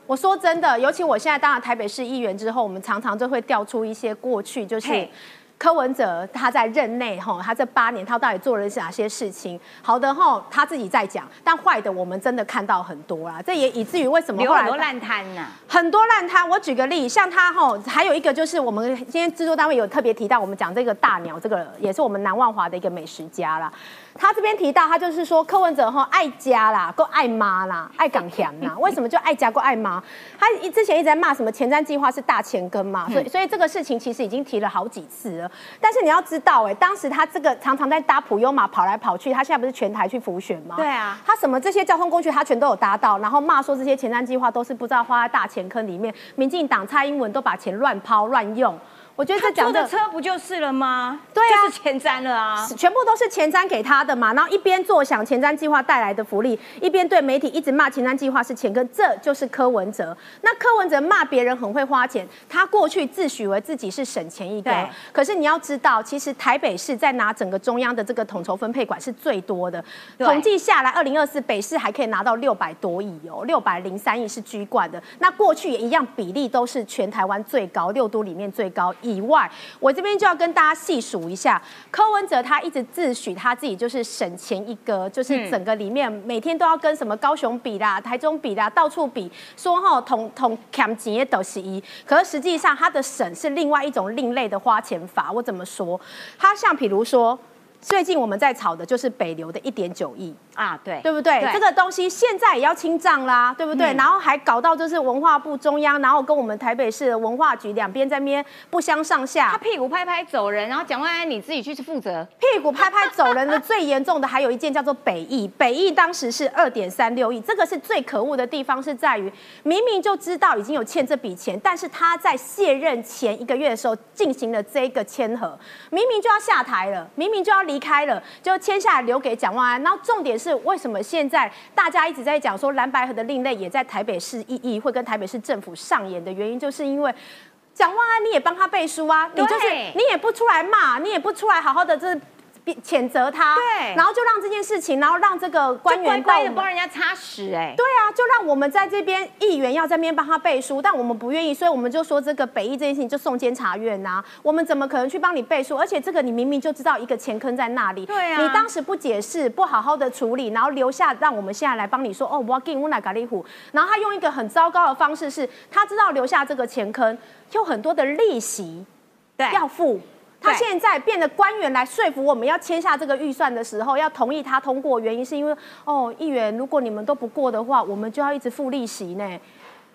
Speaker 11: 我说真的，尤其我现在当了台北市议员之后，我们常常就会调出一些过去，就是柯文哲他在任内哈，他这八年他到底做了哪些事情？好的哈，他自己在讲，但坏的我们真的看到很多啦。这也以至于为什么后来
Speaker 1: 有很多烂摊呐，
Speaker 11: 很多烂摊。我举个例，像他哈，还有一个就是我们今天制作单位有特别提到，我们讲这个大鸟，这个也是我们南万华的一个美食家啦。他这边提到，他就是说柯文哲哈爱家啦，够爱妈啦，爱港强啦。<laughs> 为什么就爱家够爱妈？他之前一直在骂什么前瞻计划是大前根嘛，所以所以这个事情其实已经提了好几次了。但是你要知道，哎，当时他这个常常在搭普悠玛跑来跑去，他现在不是全台去浮选吗？
Speaker 1: 对啊，
Speaker 11: 他什么这些交通工具他全都有搭到，然后骂说这些前瞻计划都是不知道花在大前坑里面，民进党蔡英文都把钱乱抛乱用。我觉得这讲
Speaker 1: 的车不就是了吗？
Speaker 11: 对啊，
Speaker 1: 就是前瞻了啊，
Speaker 11: 全部都是前瞻给他的嘛。然后一边坐享前瞻计划带来的福利，一边对媒体一直骂前瞻计划是钱跟，这就是柯文哲。那柯文哲骂别人很会花钱，他过去自诩为自己是省钱一哥。可是你要知道，其实台北市在拿整个中央的这个统筹分配管是最多的。统计下来，二零二四北市还可以拿到六百多亿哦，六百零三亿是居冠的。那过去也一样，比例都是全台湾最高，六都里面最高。以外，我这边就要跟大家细数一下，柯文哲他一直自诩他自己就是省钱一哥，就是整个里面每天都要跟什么高雄比啦、台中比啦，到处比，说哈同同砍钱都是一，可是实际上他的省是另外一种另类的花钱法。我怎么说？他像比如说。最近我们在炒的就是北流的一点九亿
Speaker 1: 啊，对，
Speaker 11: 对不对？这个东西现在也要清账啦，对不对？然后还搞到就是文化部中央，然后跟我们台北市的文化局两边在边不相上下。
Speaker 1: 他屁股拍拍走人，然后蒋万安你自己去负责。
Speaker 11: 屁股拍拍走人的最严重的还有一件叫做北艺，北艺当时是二点三六亿，这个是最可恶的地方是在于，明明就知道已经有欠这笔钱，但是他在卸任前一个月的时候进行了这个签合，明明就要下台了，明明就要离。离开了就签下来留给蒋万安，然后重点是为什么现在大家一直在讲说蓝白河的另类也在台北市议议会跟台北市政府上演的原因，就是因为蒋万安你也帮他背书啊，你就是你也不出来骂，你也不出来好好的这。谴责他，
Speaker 1: 对，
Speaker 11: 然后就让这件事情，然后让这个官员
Speaker 1: 乖的帮人家擦屎，哎，
Speaker 11: 对啊，就让我们在这边议员要在边帮他背书，但我们不愿意，所以我们就说这个北艺这件事情就送监察院呐，我们怎么可能去帮你背书？而且这个你明明就知道一个钱坑在那里，
Speaker 1: 对啊，
Speaker 11: 你当时不解释，不好好的处理，然后留下让我们现在来帮你说，哦，我要给乌乃咖喱虎，然后他用一个很糟糕的方式，是他知道留下这个钱坑，有很多的利息，
Speaker 1: 对，
Speaker 11: 要付。他现在变得官员来说服我们要签下这个预算的时候，要同意他通过，原因是因为哦，议员如果你们都不过的话，我们就要一直付利息呢。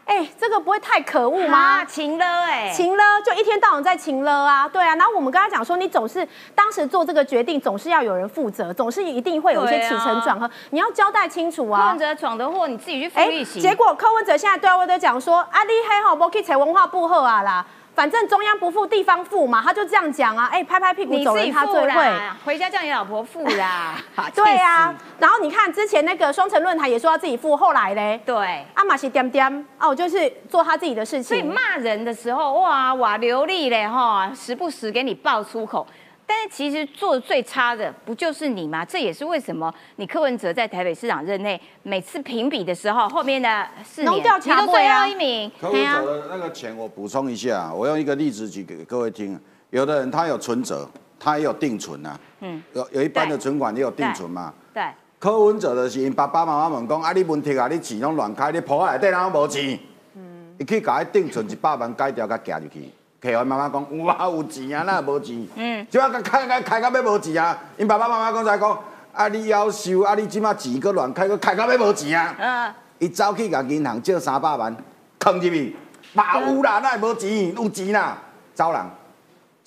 Speaker 11: 哎，这个不会太可恶吗？
Speaker 1: 情了哎，
Speaker 11: 情了，就一天到晚在情了啊，对啊。然后我们跟他讲说，你总是当时做这个决定，总是要有人负责，总是一定会有一些起承转合，你要交代清楚啊。
Speaker 1: 柯文哲闯的祸，你自己去付利息。
Speaker 11: 结果柯文哲现在对外都讲说，啊，你黑好不可以采文化部后啊啦。反正中央不付，地方付嘛，他就这样讲啊。哎，拍拍屁股走人，他最会。
Speaker 1: 回家叫你老婆付啦。<laughs>
Speaker 11: 对啊，然后你看之前那个双城论坛也说要自己付，后来嘞，
Speaker 1: 对，
Speaker 11: 阿玛西点点哦，就是做他自己的事情。
Speaker 1: 所以骂人的时候，哇哇流利嘞哈，时不时给你爆粗口。但是其实做的最差的不就是你吗？这也是为什么你柯文哲在台北市长任内每次评比的时候，后面的四年你都最后一名。
Speaker 2: 柯文哲的那个钱，我补充一下，我用一个例子举给各位听。有的人他有存折，他也有定存啊。嗯。有有一般的存款也有定存嘛。
Speaker 1: 对。
Speaker 2: 柯文哲的是因爸爸妈妈问讲，啊你问题啊，你钱拢乱开，你铺内底人无钱。嗯。伊去甲伊定存一百万改掉，甲夹入去。客户妈妈讲有啊有钱啊，哪无钱？嗯，即啊开开开到要无钱啊！因爸爸妈妈讲才讲，啊你要收，啊你即马钱搁乱开，搁开到要无钱啊！嗯，伊走去甲银行借三百万，藏入去，嘛有啦，哪会无钱？有钱啦，走人。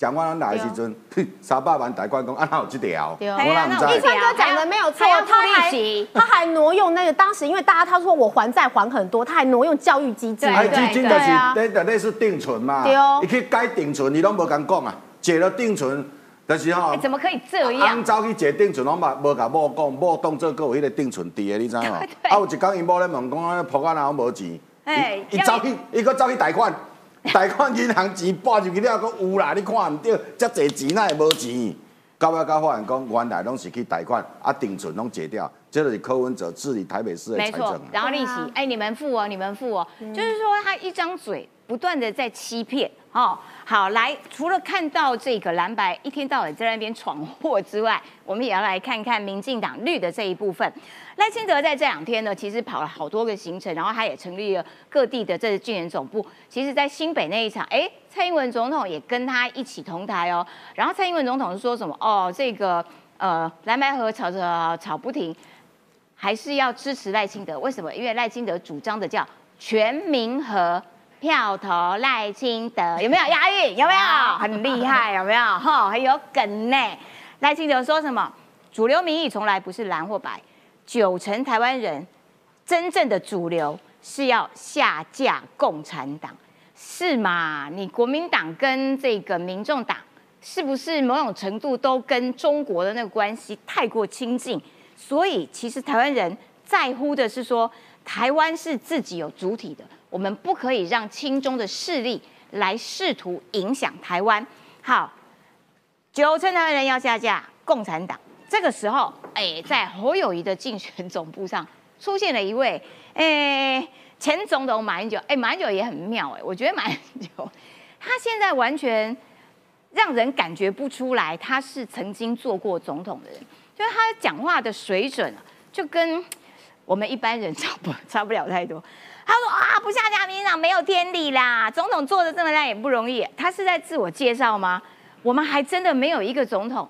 Speaker 2: 蒋万安来的时阵，三百万贷款讲，啊哪有这条？
Speaker 11: 我哪唔知？一川哥讲的没有错，他还他还挪用那个当时，因为大家他说我还债还很多，他还挪用教育基金。
Speaker 2: 对基金就是那那类似定存嘛。
Speaker 11: 对哦。
Speaker 2: 你去改定存，你拢无敢讲啊？借了定存，但是吼，
Speaker 1: 怎么可以这样？
Speaker 2: 俺走去借定存，我嘛无甲某讲，某当做个有迄个定存伫的，你知影无？啊有一工因某咧问讲，啊破案哪有无钱？哎，伊走去，伊搁走去贷款。<laughs> 贷款银行钱拨入去了，讲有啦，你看唔到，遮侪钱哪会无钱？到尾到发现讲，原来拢是去贷款，啊定存拢解掉，这就是柯文哲治理台北市的财政。
Speaker 1: 然后利息，哎，你们付哦，你们付哦，就是说他一张嘴不断的在欺骗。哦，好，来，除了看到这个蓝白一天到晚在那边闯祸之外，我们也要来看看民进党绿的这一部分。赖清德在这两天呢，其实跑了好多个行程，然后他也成立了各地的这军人总部。其实，在新北那一场，哎，蔡英文总统也跟他一起同台哦。然后蔡英文总统是说什么？哦，这个呃蓝白河吵着吵不停，还是要支持赖清德？为什么？因为赖清德主张的叫全民和。票投赖清德有没有押韵？有没有 <laughs> 很厉害？有没有哈？很有梗呢。赖清德说什么？主流民意从来不是蓝或白，九成台湾人真正的主流是要下架共产党，是吗？你国民党跟这个民众党是不是某种程度都跟中国的那个关系太过亲近？所以其实台湾人在乎的是说，台湾是自己有主体的。我们不可以让亲中的势力来试图影响台湾。好，九成台湾人要下架共产党。这个时候，哎，在侯友谊的竞选总部上出现了一位，哎，前总统马英九。哎，马英九也很妙，哎，我觉得马英九 <laughs> 他现在完全让人感觉不出来他是曾经做过总统的人，就是他讲话的水准就跟我们一般人差不差不了太多。他说啊，不下架民进党没有天理啦！总统做的这么烂也不容易。他是在自我介绍吗？我们还真的没有一个总统，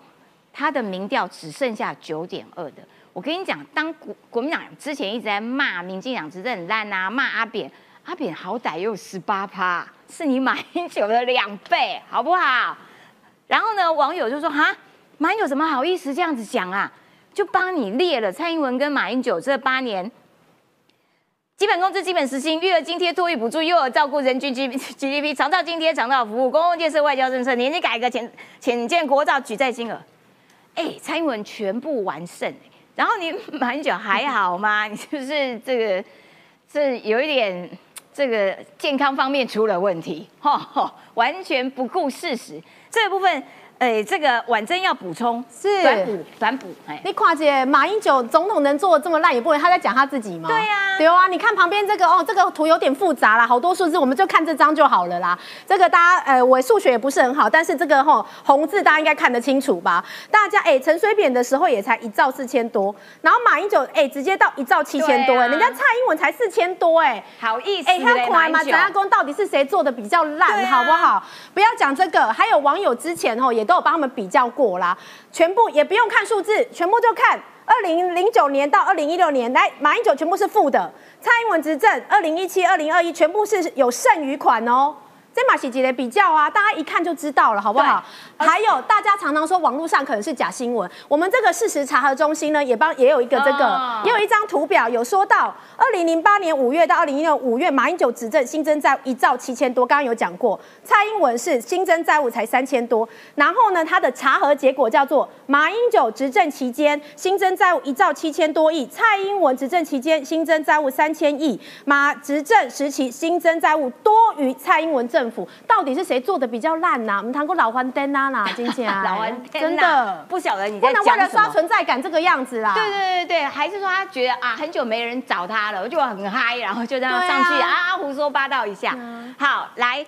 Speaker 1: 他的民调只剩下九点二的。我跟你讲，当国国民党之前一直在骂民进党执政很烂啊，骂阿扁，阿扁好歹也有十八趴，是你马英九的两倍，好不好？然后呢，网友就说哈，马英九怎么好意思这样子讲啊？就帮你列了蔡英文跟马英九这八年。基本工资、基本时薪、育儿津贴、托育补助、幼儿照顾、人均 G GDP、<laughs> 长照津贴、长照服务、公共建设、外交政策、年金改革、潜潜建国造举债金额，哎，蔡英文全部完胜。然后你马英九还好吗？<laughs> 你是不是这个是有一点这个健康方面出了问题？哈，完全不顾事实这部分。哎，这个婉珍要补充，是短补短补。哎，
Speaker 11: 你跨姐马英九总统能做的这么烂，也不会他在讲他自己吗？
Speaker 1: 对呀，
Speaker 11: 对啊。你看旁边这个哦，这个图有点复杂啦，好多数字，我们就看这张就好了啦。这个大家呃，我数学也不是很好，但是这个吼红字大家应该看得清楚吧？大家哎，陈水扁的时候也才一兆四千多，然后马英九哎直接到一兆七千多哎，人家蔡英文才四千多哎，
Speaker 1: 好意思哎，他
Speaker 11: 快吗？陈家公到底是谁做的比较烂，好不好？不要讲这个，还有网友之前哦也都有帮他们比较。过啦，全部也不用看数字，全部就看二零零九年到二零一六年，来马英九全部是负的，蔡英文执政二零一七、二零二一全部是有剩余款哦。这马喜吉的比较啊，大家一看就知道了，好不好？还有大家常常说网络上可能是假新闻，我们这个事实查核中心呢，也帮也有一个这个，也有一张图表，有说到二零零八年五月到二零一六五月，马英九执政新增债一兆七千多，刚刚有讲过，蔡英文是新增债务才三千多，然后呢，他的查核结果叫做马英九执政期间新增债务一兆七千多亿，蔡英文执政期间新增债务三千亿，马执政时期新增债务多于蔡英文政。府到底是谁做的比较烂呐？我们谈过老黄灯呐啦，<laughs> 金姐啊，
Speaker 1: 老黄真的不晓得你在讲
Speaker 11: 不能为了刷存在感这个样子啦。
Speaker 1: 对对对对，还是说他觉得啊，很久没人找他了，我就很嗨，然后就这样上去啊胡说八道一下。好，来，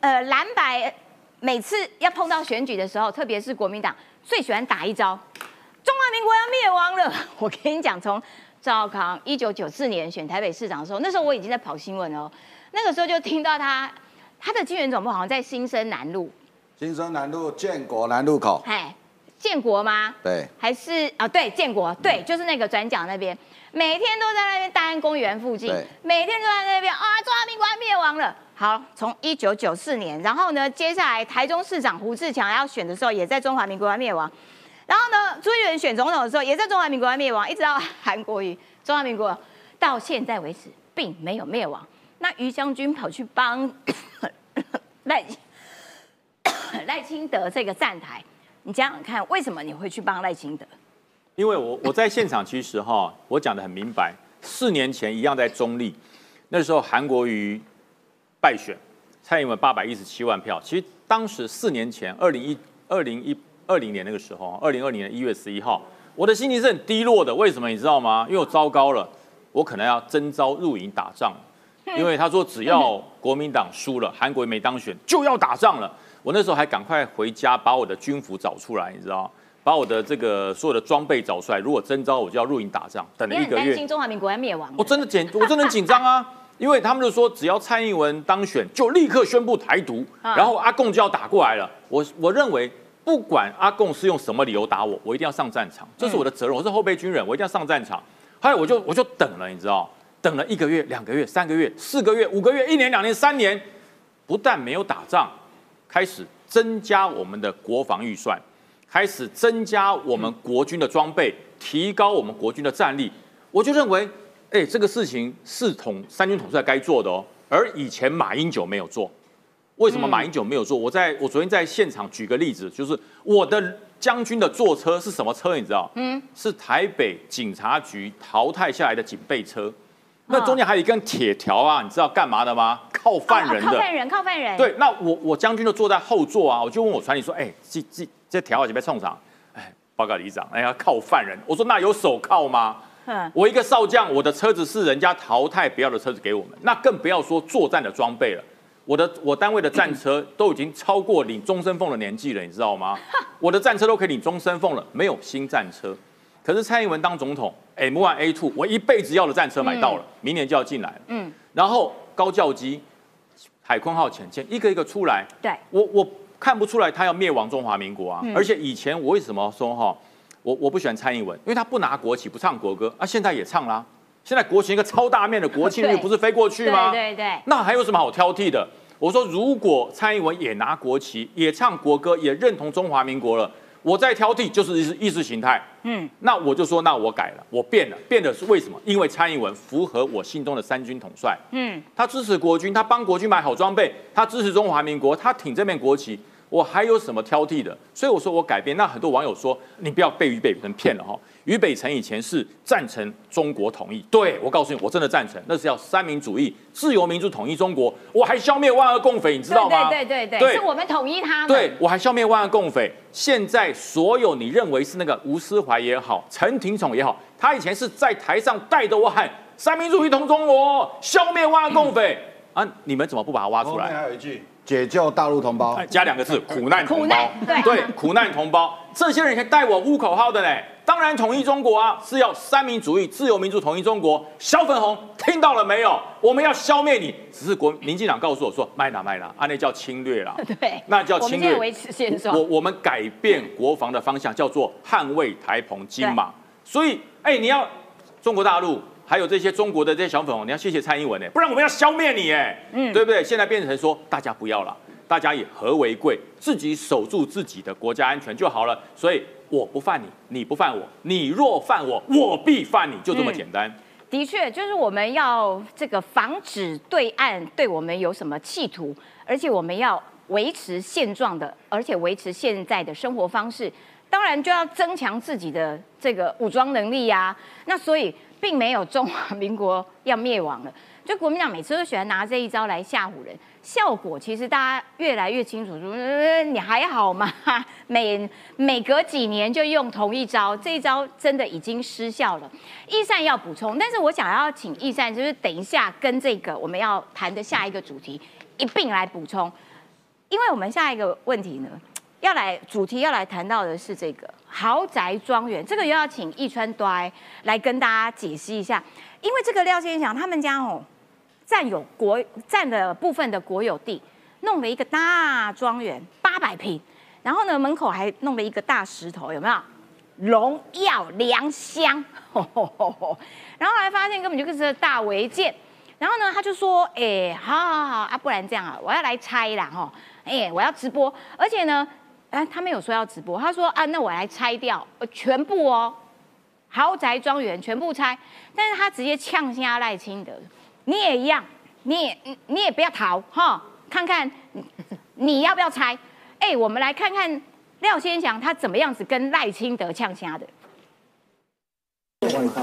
Speaker 1: 呃，蓝白每次要碰到选举的时候，特别是国民党最喜欢打一招，中华民国要灭亡了。<laughs> 我跟你讲，从赵康一九九四年选台北市长的时候，那时候我已经在跑新闻哦，那个时候就听到他。他的金源总部好像在新生南路，
Speaker 2: 新生南路建国南路口。
Speaker 1: 哎，建国吗？
Speaker 2: 对，
Speaker 1: 还是啊？对，建国，对，就是那个转角那边，每天都在那边大安公园附近，每天都在那边啊！中华民国灭亡了。好，从一九九四年，然后呢，接下来台中市长胡志强要选的时候，也在中华民国灭亡。然后呢，朱立伦选总统的时候，也在中华民国灭亡，一直到韩国瑜，中华民国到现在为止并没有灭亡。那于将军跑去帮赖赖清德这个站台，你想想看，为什么你会去帮赖清德？
Speaker 9: 因为我我在现场，其实哈，我讲的很明白，四年前一样在中立，那时候韩国瑜败选，蔡英文八百一十七万票，其实当时四年前二零一二零一二零年那个时候，二零二零年一月十一号，我的心情是很低落的，为什么你知道吗？因为我糟糕了，我可能要征召入营打仗。因为他说只要国民党输了，韩国没当选就要打仗了。我那时候还赶快回家把我的军服找出来，你知道，把我的这个所有的装备找出来。如果征召我就要入营打仗，等了一个月。
Speaker 1: 担心中华民国要灭亡？
Speaker 9: 我真的紧，我真的很紧张啊，因为他们就说只要蔡英文当选就立刻宣布台独，然后阿贡就要打过来了。我我认为不管阿贡是用什么理由打我，我一定要上战场，这是我的责任。我是后备军人，我一定要上战场。后来我就我就等了，你知道，等了一个月、两个月、三个月、四个月、五个月、一年、两年、三年，不但没有打仗，开始。增加我们的国防预算，开始增加我们国军的装备，提高我们国军的战力。我就认为，哎，这个事情是统三军统帅该做的哦。而以前马英九没有做，为什么马英九没有做？我在我昨天在现场举个例子，就是我的将军的坐车是什么车？你知道？嗯，是台北警察局淘汰下来的警备车。那中间还有一根铁条啊，你知道干嘛的吗？靠犯人的。
Speaker 1: 靠犯人，靠犯人。
Speaker 9: 对，那我我将军就坐在后座啊，我就问我传理说，哎，这这这条准备冲上？哎，报告里长，哎呀，靠犯人。我说那有手铐吗？嗯，我一个少将，我的车子是人家淘汰不要的车子给我们，那更不要说作战的装备了。我的我单位的战车都已经超过领终身俸的年纪了，你知道吗？<laughs> 我的战车都可以领终身俸了，没有新战车。可是蔡英文当总统，M one A two，我一辈子要的战车买到了，明年就要进来了。嗯，然后高教机、海鲲号潜舰一个一个出来。
Speaker 1: 对，
Speaker 9: 我我看不出来他要灭亡中华民国啊！而且以前我为什么说哈，我我不喜欢蔡英文，因为他不拿国旗，不唱国歌啊，现在也唱啦。现在国旗一个超大面的国庆日 <laughs> 不是飞过去吗？
Speaker 1: 对对。
Speaker 9: 那还有什么好挑剔的？我说如果蔡英文也拿国旗，也唱国歌，也认同中华民国了。我在挑剔就是意识意识形态，嗯，那我就说，那我改了，我变了，变的是为什么？因为蔡英文符合我心中的三军统帅，嗯，他支持国军，他帮国军买好装备，他支持中华民国，他挺这面国旗。我还有什么挑剔的？所以我说我改变。那很多网友说你不要被俞北辰骗了哈。俞北辰以前是赞成中国统一，对我告诉你，我真的赞成，那是要三民主义、自由民主统一中国。我还消灭万恶共匪，你知道吗？
Speaker 1: 对对对对，是我们统一他们。
Speaker 9: 对，我还消灭万恶共匪。现在所有你认为是那个吴思怀也好，陈廷宠也好，他以前是在台上带着我喊三民主义同中国，消灭万恶共匪啊！你们怎么不把他挖出来？
Speaker 2: 还有一句。解救大陆同胞，
Speaker 9: 加两个字，苦难同胞。对，苦难同胞，这些人以前带我呼口号的嘞，当然统一中国啊，是要三民主义、自由民主统一中国。小粉红听到了没有？我们要消灭你，只是国民进党告诉我说，卖啦卖啦，啊那叫侵略啦。<laughs>
Speaker 1: 对，
Speaker 9: 那叫侵略。
Speaker 1: 维持现状。
Speaker 9: 我我们改变国防的方向，叫做捍卫台澎金马。所以，哎，你要中国大陆。还有这些中国的这些小粉红，你要谢谢蔡英文哎，不然我们要消灭你哎，嗯，对不对？现在变成说大家不要了，大家以和为贵，自己守住自己的国家安全就好了。所以我不犯你，你不犯我，你若犯我，我必犯你，就这么简单。
Speaker 1: 的确，就是我们要这个防止对岸对我们有什么企图，而且我们要维持现状的，而且维持现在的生活方式，当然就要增强自己的这个武装能力呀。那所以。并没有中华民国要灭亡了，就国民党每次都喜欢拿这一招来吓唬人，效果其实大家越来越清楚，说你还好吗？<laughs> 每每隔几年就用同一招，这一招真的已经失效了。易善要补充，但是我想要请易善，就是等一下跟这个我们要谈的下一个主题一并来补充，因为我们下一个问题呢。要来主题要来谈到的是这个豪宅庄园，这个又要请易川端来跟大家解析一下，因为这个廖先生他们家哦占有国占的部分的国有地，弄了一个大庄园八百平，然后呢门口还弄了一个大石头，有没有？荣耀良乡，<laughs> 然后来发现根本就是大违建，然后呢他就说，哎，好好好啊，不然这样啊，我要来拆啦，哈，哎，我要直播，而且呢。哎，他没有说要直播，他说啊，那我来拆掉，全部哦，豪宅庄园全部拆，但是他直接呛下赖清德，你也一样，你也你也不要逃哈，看看你要不要拆？哎，我们来看看廖先祥他怎么样子跟赖清德呛虾的。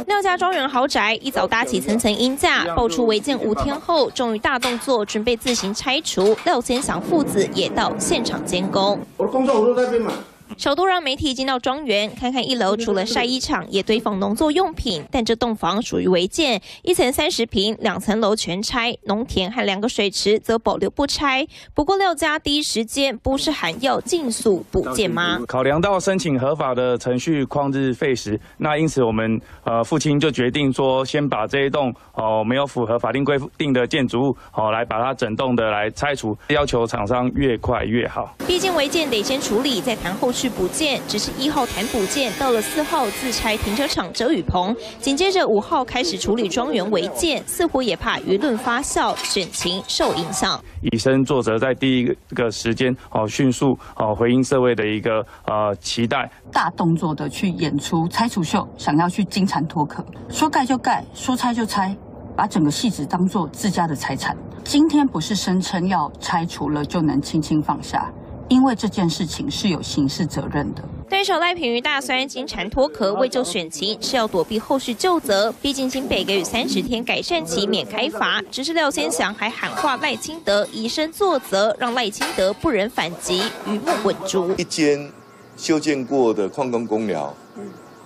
Speaker 3: 廖家庄园豪宅一早搭起层层阴架，爆出违建五天后，终于大动作，准备自行拆除。廖先祥父子也到现场监工。
Speaker 12: 我的工作我都在边嘛，
Speaker 3: 首都让媒体进到庄园，看看一楼除了晒衣场，也堆放农作用品。但这栋房属于违建，一层三十平，两层楼全拆，农田和两个水池则保留不拆。不过廖家第一时间不是喊要尽速补建吗？
Speaker 12: 考量到申请合法的程序旷日费时，那因此我们呃父亲就决定说，先把这一栋哦没有符合法定规定的建筑物哦来把它整栋的来拆除，要求厂商越快越好。
Speaker 3: 毕竟违建得先处理，再谈后续。补建只是一号谈补建，到了四号自拆停车场遮雨棚，紧接着五号开始处理庄园违建，似乎也怕舆论发酵，选情受影响。
Speaker 12: 以身作则，在第一个时间哦，迅速哦回应社会的一个呃期待，
Speaker 13: 大动作的去演出拆除秀，想要去金蝉脱壳，说盖就盖，说拆就拆，把整个戏子当做自家的财产。今天不是声称要拆除了就能轻轻放下。因为这件事情是有刑事责任的。
Speaker 3: 对手赖品妤大虽然金蝉脱壳未就选情，是要躲避后续就责。毕竟新北给予三十天改善期免开罚，只是廖先祥还喊话赖清德以身作则，让赖清德不忍反击，鱼目混珠。
Speaker 14: 一间修建过的矿工公寮，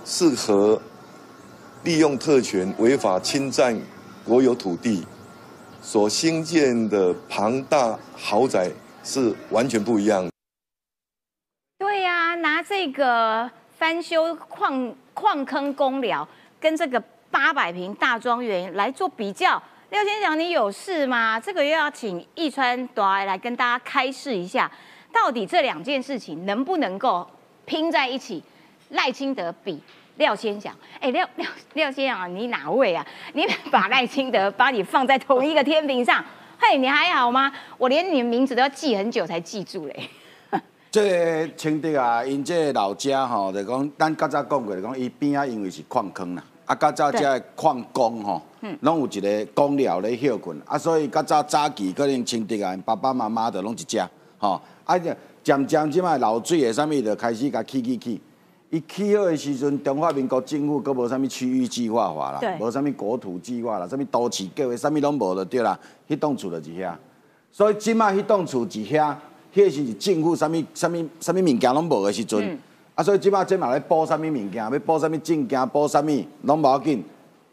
Speaker 14: 适合利用特权违法侵占国有土地所兴建的庞大豪宅是完全不一样。
Speaker 1: 这个翻修矿矿坑公寮跟这个八百平大庄园来做比较，廖先生，你有事吗？这个又要请易川短来跟大家开示一下，到底这两件事情能不能够拼在一起？赖清德比廖先祥，哎，廖廖廖先啊，你哪位啊？你把赖清德把你放在同一个天平上，嘿，你还好吗？我连你的名字都要记很久才记住嘞。
Speaker 2: 这清德啊，因这老家吼，就讲咱较早讲过，就讲伊边啊，因为是矿坑啦，啊较早这矿工吼，拢有一个工寮咧休困，啊所以较早早期可能清德啊，爸爸妈妈就拢一只，吼，啊渐渐即卖漏水的，啥物就开始甲起起起，伊起好的时阵，中华民国政府佫无啥物区域计划法啦，无啥物国土计划啦，啥物都市计划，啥物拢无就对啦，迄栋厝就是遐，所以即卖迄栋厝是遐。迄时是政府啥物啥物啥物物件拢无的时阵，啊，所以即摆即嘛咧补啥物物件，要补啥物证件，补啥物拢无要紧。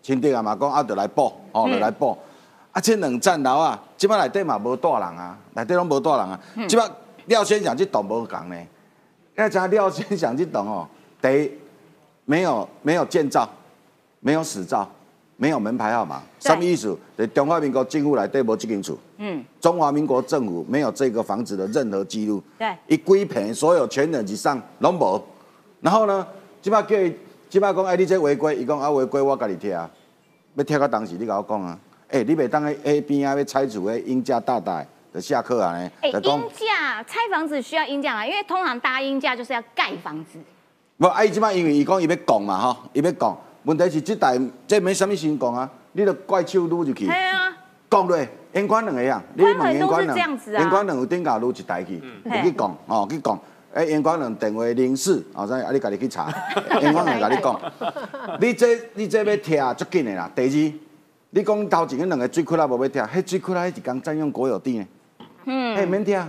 Speaker 2: 清德啊嘛讲啊，着来补，哦，就来补。啊，即两层楼啊，即摆内底嘛无大人啊，内底拢无大人啊。即摆廖先生即栋无共呢，要知廖先生即栋哦，<laughs> 第一没有没有建造，没有死照。没有门牌号码，什么意思？在中华民国政府内底无即间厝，嗯，中华民国政府没有这个房子的任何记录，
Speaker 1: 对，
Speaker 2: 一规平所有权人以上拢无，然后呢，即摆叫伊，即摆讲哎，你这违规，伊讲啊违规，我甲你贴啊，要贴到当时你甲我讲啊，哎，你袂当喺喺边啊要拆除诶英价大大的下课啊呢？
Speaker 1: 哎，英价拆房子需要英价嘛？因为通常搭英价就是要盖房子。
Speaker 2: 无，啊伊即摆因为伊讲伊要讲嘛吼，伊要讲。问题是这代这没什么新讲啊，你著怪手撸就去。
Speaker 1: 系啊，
Speaker 2: 讲落，烟管两个样，
Speaker 1: 你问烟管两，
Speaker 2: 烟管两有顶架撸一台去，去讲哦，去讲。哎，烟管两电话零四，哦，再啊，你家己去查。<laughs> 烟管两甲你讲，<laughs> 你这你这要贴足紧的啦。第二，你讲头前迄两个水库啦无要拆，迄水库啦迄一讲占用国有地呢。嗯，嘿免拆。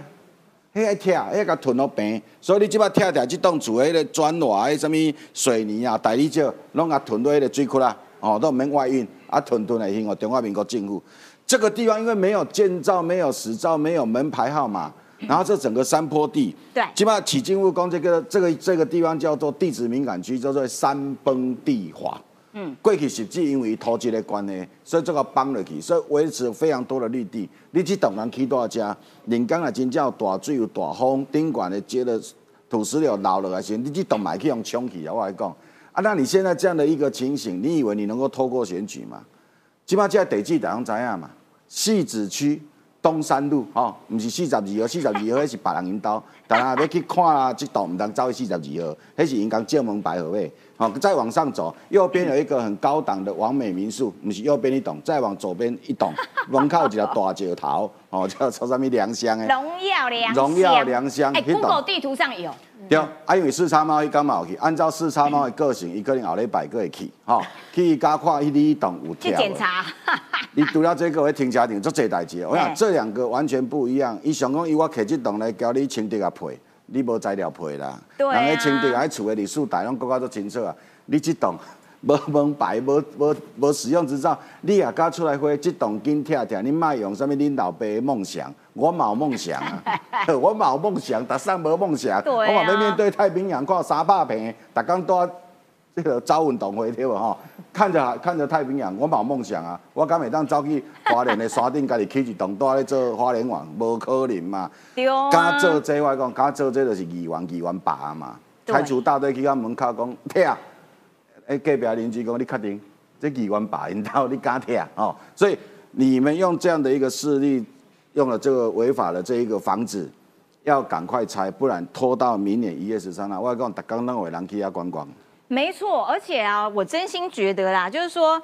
Speaker 2: 迄爱拆，迄甲囤落平，所以你即摆拆掉即栋厝，迄个砖瓦、迄什物水泥啊、大理石，拢甲囤落迄个水库啦，哦，都毋免外运，啊囤囤来用哦。中华民国政府这个地方因为没有建造、没有实照、没有门牌号码，然后这整个山坡地，
Speaker 1: 对，
Speaker 2: 起码起进务工这个这个这个地方叫做地质敏感区，叫做山崩地滑。嗯，过去实际因为土质的关系，所以这个崩落去，所以维持非常多的绿地。你去东南起多少家？人工啊，真正有大水有大风，顶管的接了土石流流落来先，你去东买去用冲去啊！我来讲，啊，那你现在这样的一个情形，你以为你能够透过选举吗？起码在地基大样怎样嘛？戏子区东山路，吼，不是四十二号，四十二号迄是别人引导，但家要去看啊，这栋唔通走去四十二号，迄是因讲正门牌号位。好，再往上走，右边有一个很高档的完美民宿，不是右边一栋，再往左边一栋，<laughs> 门口有一条大石头，哦，叫做什么良乡诶？
Speaker 1: 荣耀良
Speaker 2: 荣耀良乡，
Speaker 1: 哎，Google 地图上有。
Speaker 2: 对，啊，因为四叉猫伊刚好去，按照四叉猫的个性，伊可能后礼拜个会去，吼，去伊家看迄里栋有跳。
Speaker 1: 去检查。<laughs>
Speaker 2: 你除了这个会停车场做这代志，我想这两个完全不一样。伊想讲，伊我摕即栋来交你清德啊配。你无材料配啦。
Speaker 1: 对啊
Speaker 2: 人喺清洁啊厝的历史台拢讲到足清楚啊。你即栋无门牌，无无无使用执照，你也敢出来花即栋紧拆拆，你莫用什么恁老爸的梦想，我嘛有梦想啊，<laughs> <laughs> 我嘛有梦想，逐上无梦想，我嘛要面对太平洋，看三百平，逐工带这个走运动会对无吼？<laughs> 看着看着太平洋，我嘛有梦想啊！我敢会当走去华联的山顶，家己起一栋带咧做花莲王，无可能嘛！
Speaker 1: 对啊，
Speaker 2: 敢做这我讲，敢做这就是议员议员爸嘛。
Speaker 1: 对
Speaker 2: 开除大队去到门口讲踢啊！哎，隔壁邻居讲你确定？这议员爸因兜你敢听哦？所以你们用这样的一个势力，用了这个违法的这一个房子，要赶快拆，不然拖到明年一月十三号，我讲，逐工拢有人去遐观光。
Speaker 1: 没错，而且啊，我真心觉得啦，就是说，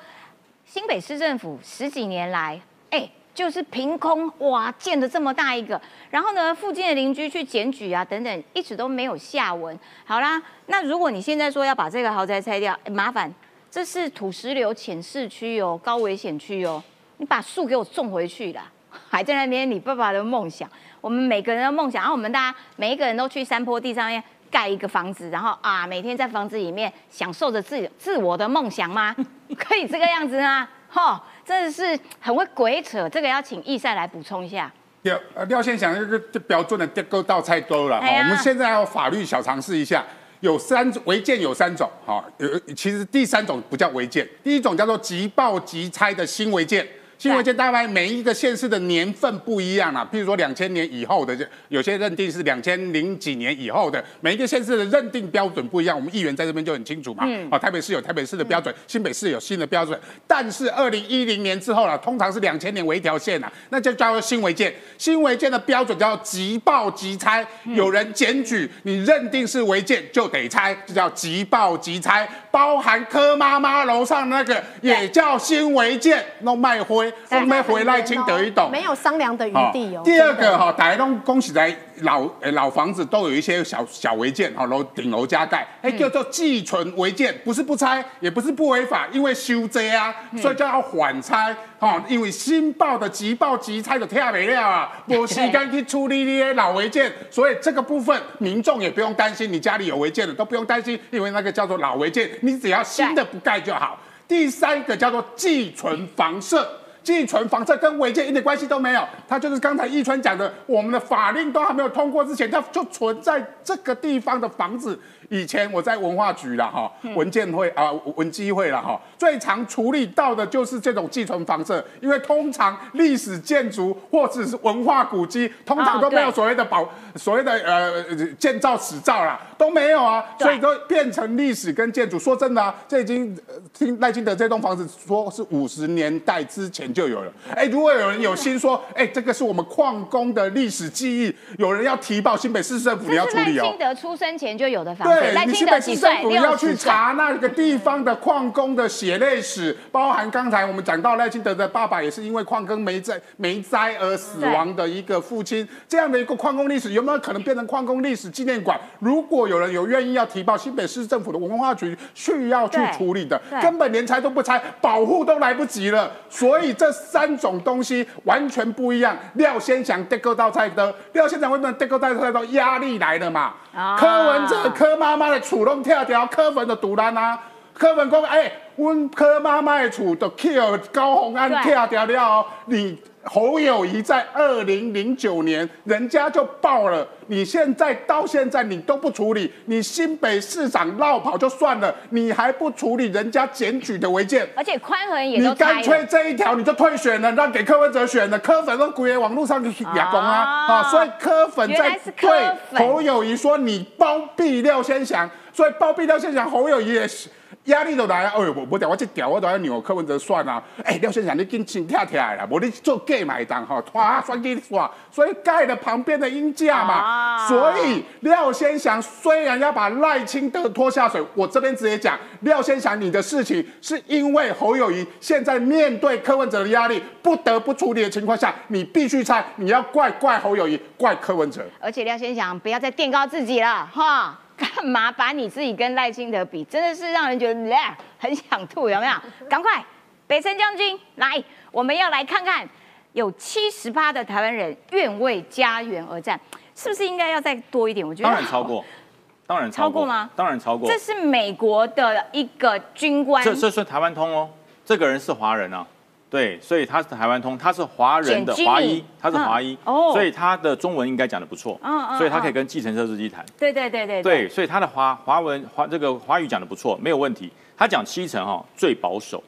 Speaker 1: 新北市政府十几年来，哎，就是凭空哇建的这么大一个，然后呢，附近的邻居去检举啊等等，一直都没有下文。好啦，那如果你现在说要把这个豪宅拆掉，麻烦，这是土石流浅市区哦，高危险区哦，你把树给我种回去啦，<laughs> 还在那边你爸爸的梦想，我们每个人的梦想，然后我们大家每一个人都去山坡地上面。盖一个房子，然后啊，每天在房子里面享受着自自我的梦想吗？<laughs> 可以这个样子吗？哈，真的是很会鬼扯。这个要请易赛来补充一下。
Speaker 10: 廖呃廖先想这个这标准的结构到菜多了我们现在要法律小尝试一下，有三违建有三种哈、有其实第三种不叫违建，第一种叫做即报即拆的新违建。新违建大概每一个县市的年份不一样啦，譬如说两千年以后的，有些认定是两千零几年以后的，每一个县市的认定标准不一样。我们议员在这边就很清楚嘛，
Speaker 1: 嗯。
Speaker 10: 哦，台北市有台北市的标准，新北市有新的标准，但是二零一零年之后啦，通常是两千年为一条线啊，那就叫做新违建。新违建的标准叫即报即拆，有人检举你认定是违建就得拆，就叫即报即拆，包含柯妈妈楼上那个也叫新违建，弄卖灰，弄卖回来清得一懂。
Speaker 11: 没有商量的余地哦。
Speaker 10: 第二个哈，大家都恭喜在老呃老房子都有一些小小违建哈，楼顶楼加盖，哎叫做寄存违建，不是不拆，也不是不违法，因为修遮啊，所以叫要缓拆哈，因为新报的急报急拆就跳没了啊，无时间去处理你的老违建，所以这个部分民众也不用担心，你家里有违建的都不用担心，因为那个叫做老违建，你只要新的不盖就好。第三个叫做寄存房舍。寄存房舍跟违建一点关系都没有，它就是刚才易川讲的，我们的法令都还没有通过之前，它就存在这个地方的房子。以前我在文化局啦，哈，文建会啊、文基会啦，哈，最常处理到的就是这种寄存房舍，因为通常历史建筑或者是文化古迹，通常都没有所谓的保，所谓的呃建造史照啦，都没有啊，所以都变成历史跟建筑。说真的啊，这已经呃听赖清德这栋房子说是五十年代之前就有了。哎，如果有人有心说，哎，这个是我们矿工的历史记忆，有人要提报新北市政府，你要处理哦
Speaker 1: 清。德出生前就有的房子。
Speaker 10: 对
Speaker 1: 赖清
Speaker 10: 你新北市
Speaker 1: 德几岁
Speaker 10: 政？府要去。查那个地方的矿工的血泪史，包含刚才我们讲到赖清德的爸爸也是因为矿工没灾没灾而死亡的一个父亲，这样的一个矿工历史有没有可能变成矿工历史纪念馆？如果有人有愿意要提报新北市政府的文化局需要去处理的，根本连拆都不拆，保护都来不及了。所以这三种东西完全不一样。廖先祥得够到菜的，廖先祥为什么得够到菜到？压力来了嘛。
Speaker 1: 啊
Speaker 10: 柯文哲、柯妈妈的厝拢跳掉，柯文的独烂啊。柯文讲，哎、阮柯妈妈的厝都 kill 高鸿安
Speaker 1: 对
Speaker 10: 跳掉了哦，你。侯友谊在二零零九年，人家就爆了，你现在到现在你都不处理，你新北市长绕跑就算了，你还不处理人家检举的违建，
Speaker 1: 而且宽恒也
Speaker 10: 你
Speaker 1: 都
Speaker 10: 干脆。这一条你就退选了，让给柯文哲选了，柯粉都归网络上去亚公啊
Speaker 1: 啊
Speaker 10: 啊，所以柯粉在对侯友谊说你包庇廖先祥，所以包庇廖先祥，侯友谊也是。压力都来啊！哎呦，我我屌我这屌，我都要扭柯文哲算啊！哎、廖先生，你紧紧跳起来啦，无你做 gay 买单哈，哇，算给你耍，所以盖了旁边的鹰架嘛。
Speaker 1: 啊
Speaker 10: 所以廖先祥虽然要把赖清德拖下水，我这边直接讲，廖先祥你的事情是因为侯友谊现在面对柯文哲的压力，不得不处理的情况下，你必须猜，你要怪怪侯友谊，怪柯文哲。
Speaker 1: 而且廖先祥不要再垫高自己了哈，干嘛把你自己跟赖清德比？真的是让人觉得呃很想吐，有没有？<laughs> 赶快，北辰将军来，我们要来看看有七十八的台湾人愿为家园而战。是不是应该要再多一点？我觉得
Speaker 9: 当然超过，<laughs> 当然
Speaker 1: 超过吗？
Speaker 9: 当然超过。
Speaker 1: 这是美国的一个军官，
Speaker 9: 这这算台湾通哦。这个人是华人啊，对，所以他是台湾通，他是华人的华裔，他是华裔，哦，所以他的中文应该讲的不错，嗯嗯，所以他可以跟计程车司机谈。
Speaker 1: 对对对对
Speaker 9: 对，所以他的华华文华这个华语讲的不错，没有问题。他讲七成哈最保守，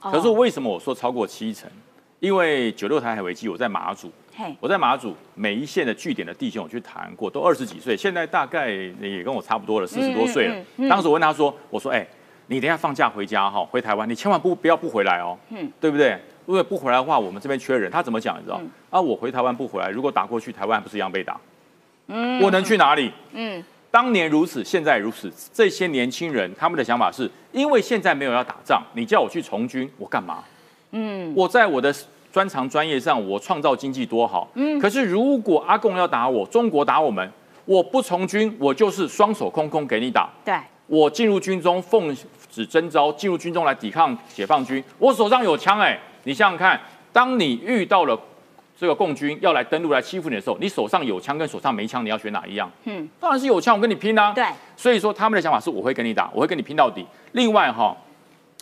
Speaker 9: 可是为什么我说超过七成？因为九六台海危机，我在马祖，我在马祖每一线的据点的弟兄我去谈过，都二十几岁，现在大概也跟我差不多了，四十多岁了。当时我问他说：“我说，哎，你等下放假回家哈，回台湾，你千万不不要不回来哦，嗯，对不对？如果不回来的话，我们这边缺人。”他怎么讲？你知道？啊，我回台湾不回来，如果打过去，台湾不是一样被打？嗯，我能去哪里？嗯，当年如此，现在如此。这些年轻人他们的想法是，因为现在没有要打仗，你叫我去从军，我干嘛？嗯，我在我的专长专业上，我创造经济多好。嗯，可是如果阿贡要打我，中国打我们，我不从军，我就是双手空空给你打。
Speaker 1: 对，
Speaker 9: 我进入军中奉旨征召，进入军中来抵抗解放军，我手上有枪哎，你想想看，当你遇到了这个共军要来登陆来欺负你的时候，你手上有枪跟手上没枪，你要选哪一样？嗯，当然是有枪，我跟你拼啊。
Speaker 1: 对，
Speaker 9: 所以说他们的想法是我会跟你打，我会跟你拼到底。另外哈，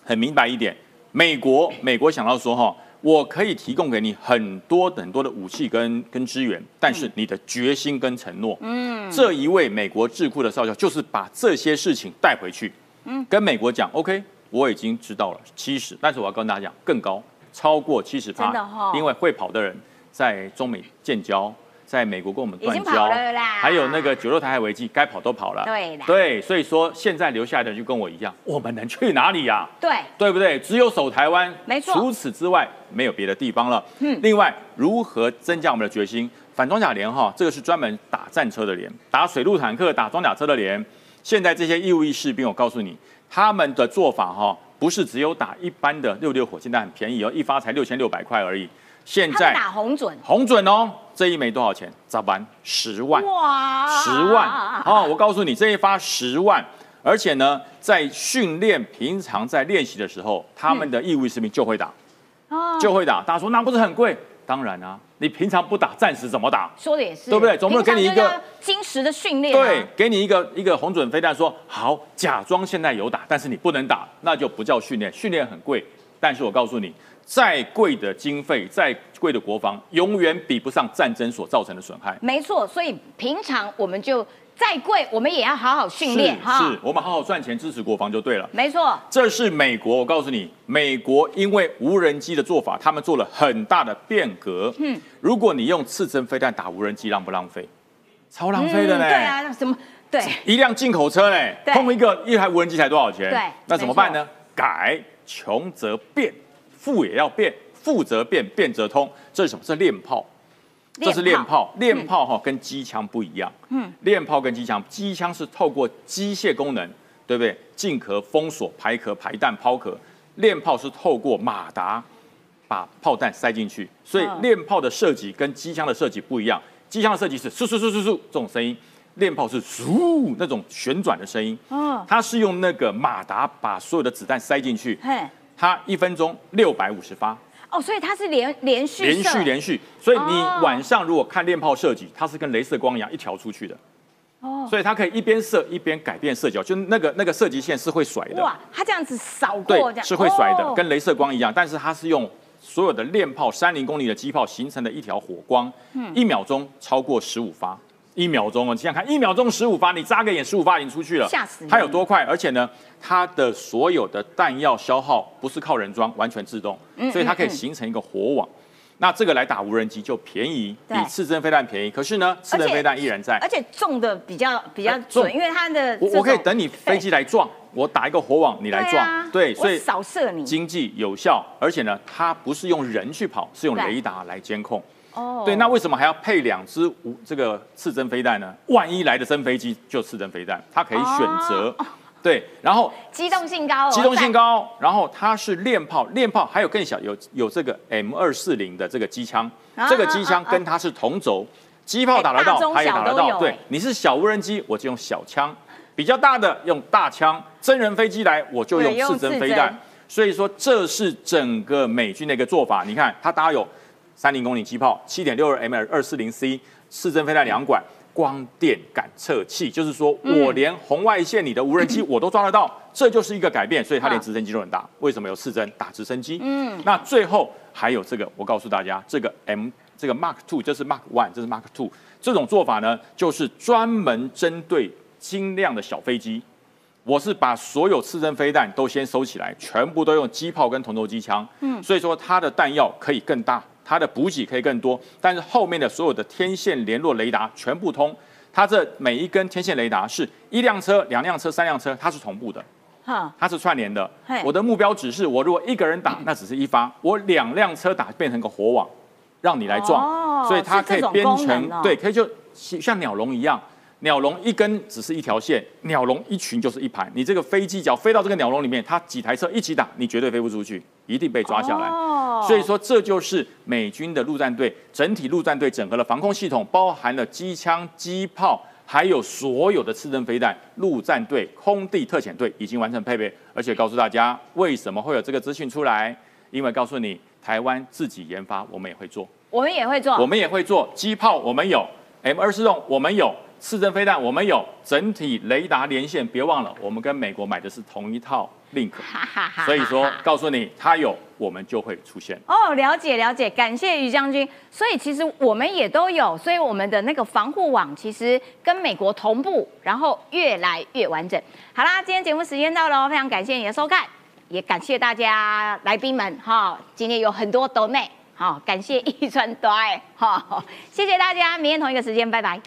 Speaker 9: 很明白一点。美国，美国想到说哈，我可以提供给你很多很多的武器跟跟资源，但是你的决心跟承诺，嗯，这一位美国智库的少校就是把这些事情带回去，嗯，跟美国讲，OK，我已经知道了七十，但是我要跟大家讲更高，超过七十
Speaker 1: 趴，
Speaker 9: 因为会跑的人在中美建交。在美国跟我们断交，还有那个九六台海危机，该跑都跑了。
Speaker 1: 对
Speaker 9: 对，所以说现在留下来的人就跟我一样，我们能去哪里呀？
Speaker 1: 对，
Speaker 9: 对不对？只有守台湾，
Speaker 1: 没错。
Speaker 9: 除此之外，没有别的地方了。嗯。另外，如何增加我们的决心？反装甲连哈，这个是专门打战车的连，打水陆坦克、打装甲车的连。现在这些义务役士兵，我告诉你，他们的做法哈，不是只有打一般的六六火箭弹，很便宜哦，一发才六千六百块而已。现在
Speaker 1: 打红准，
Speaker 9: 红准哦，这一枚多少钱？咋办？十万，哇，十万哦！我告诉你，这一发十万，而且呢，在训练、平常在练习的时候，他们的义务士兵就会打，哦，就会打。大家说那不是很贵？当然啊，你平常不打，战时怎么打？
Speaker 1: 说的也是，
Speaker 9: 对不对？总不能给你一个
Speaker 1: 金石的训练，
Speaker 9: 对，给你一个一个红准飞弹，说好，假装现在有打，但是你不能打，那就不叫训练，训练很贵。但是我告诉你。再贵的经费，再贵的国防，永远比不上战争所造成的损害。
Speaker 1: 没错，所以平常我们就再贵，我们也要好好训练
Speaker 9: 哈。是，我们好好赚钱支持国防就对了。
Speaker 1: 没错，
Speaker 9: 这是美国。我告诉你，美国因为无人机的做法，他们做了很大的变革。嗯，如果你用刺针飞弹打无人机，浪不浪费？超浪费的呢。
Speaker 1: 对啊，那什么？对，
Speaker 9: 一辆进口车呢，碰一个一台无人机才多少钱？
Speaker 1: 对，
Speaker 9: 那怎么办呢？改，穷则变。富也要变，富则变，变则通。这是什么？是练炮，这是练炮。练炮哈，跟机枪不一样。嗯，练炮跟机枪，机枪是透过机械功能，对不对？进壳、封锁、排壳、排弹、抛壳。练炮是透过马达把炮弹塞进去，所以练炮的设计跟机枪的设计不一样。机枪的设计是嗖嗖嗖嗖嗖这种声音，练炮是嗖那种旋转的声音。嗯，它是用那个马达把所有的子弹塞进去。它一分钟六百五十发
Speaker 1: 哦，所以它是连连续
Speaker 9: 连续连续，所以你晚上如果看练炮射击，它是跟镭射光一样一条出去的。哦，所以它可以一边射一边改变射角，就那个那个射击线是会甩的。哇，
Speaker 1: 它这样子扫过这样。
Speaker 9: 是会甩的，跟镭射光一样，但是它是用所有的练炮三零公里的机炮形成的一条火光，嗯，一秒钟超过十五发。一秒钟哦，你想想看，一秒钟十五发，你眨个眼十五发已经出去了，
Speaker 1: 吓死！
Speaker 9: 它有多快？而且呢，它的所有的弹药消耗不是靠人装，完全自动，所以它可以形成一个火网。那这个来打无人机就便宜，比刺针飞弹便宜。可是呢，刺针飞弹依然在，
Speaker 1: 而且中的比较比较准，因为它的
Speaker 9: 我我可以等你飞机来撞，我打一个火网你来撞，对，所以
Speaker 1: 扫射你，
Speaker 9: 经济有效，而且呢，它不是用人去跑，是用雷达来监控。哦，对，那为什么还要配两支无这个刺针飞弹呢？万一来的真飞机就刺针飞弹，它可以选择。对，然后
Speaker 1: 机动性高，
Speaker 9: 机动性高，然后它是练炮，练炮还有更小，有有这个 M 二四零的这个机枪，这个机枪跟它是同轴，机炮打得到，它也打得到。对，你是小无人机，我就用小枪；比较大的用大枪，真人飞机来我就用刺针飞弹。所以说这是整个美军的一个做法。你看它搭有。三零公里机炮，七点六二 M 二四零 C 四针飞弹两管，光电感测器，就是说我连红外线里的无人机我都抓得到，这就是一个改变。所以它连直升机都很大。为什么有四针打直升机？嗯，那最后还有这个，我告诉大家，这个 M 这个 Mark Two，这是 Mark One，这是 Mark Two。这种做法呢，就是专门针对精量的小飞机。我是把所有刺针飞弹都先收起来，全部都用机炮跟同轴机枪。嗯，所以说它的弹药可以更大。它的补给可以更多，但是后面的所有的天线联络雷达全部通。它这每一根天线雷达是一辆车、两辆车、三辆车，它是同步的，它是串联的。我的目标只是，我如果一个人打，那只是一发；我两辆车打，变成个火网，让你来撞。所以它可以编成，对，可以就像鸟笼一样。鸟笼一根只是一条线，鸟笼一群就是一排。你这个飞机只要飞到这个鸟笼里面，它几台车一起打，你绝对飞不出去，一定被抓下来。所以说，这就是美军的陆战队整体陆战队整合了防空系统，包含了机枪、机炮，还有所有的刺针飞弹。陆战队空地特遣队已经完成配备，而且告诉大家为什么会有这个资讯出来？因为告诉你，台湾自己研发，我们也会做，
Speaker 1: 我们也会做，
Speaker 9: 我们也会做机炮，我们有 M 二四洞，我们有。刺针飞弹我们有整体雷达连线，别忘了我们跟美国买的是同一套 Link，所以说告诉你它有，我们就会出现。
Speaker 1: 哦，了解了解，感谢于将军。所以其实我们也都有，所以我们的那个防护网其实跟美国同步，然后越来越完整。好啦，今天节目时间到了，非常感谢你的收看，也感谢大家来宾们哈，今天有很多都内好，感谢一川多爱哈，谢谢大家，明天同一个时间，拜拜。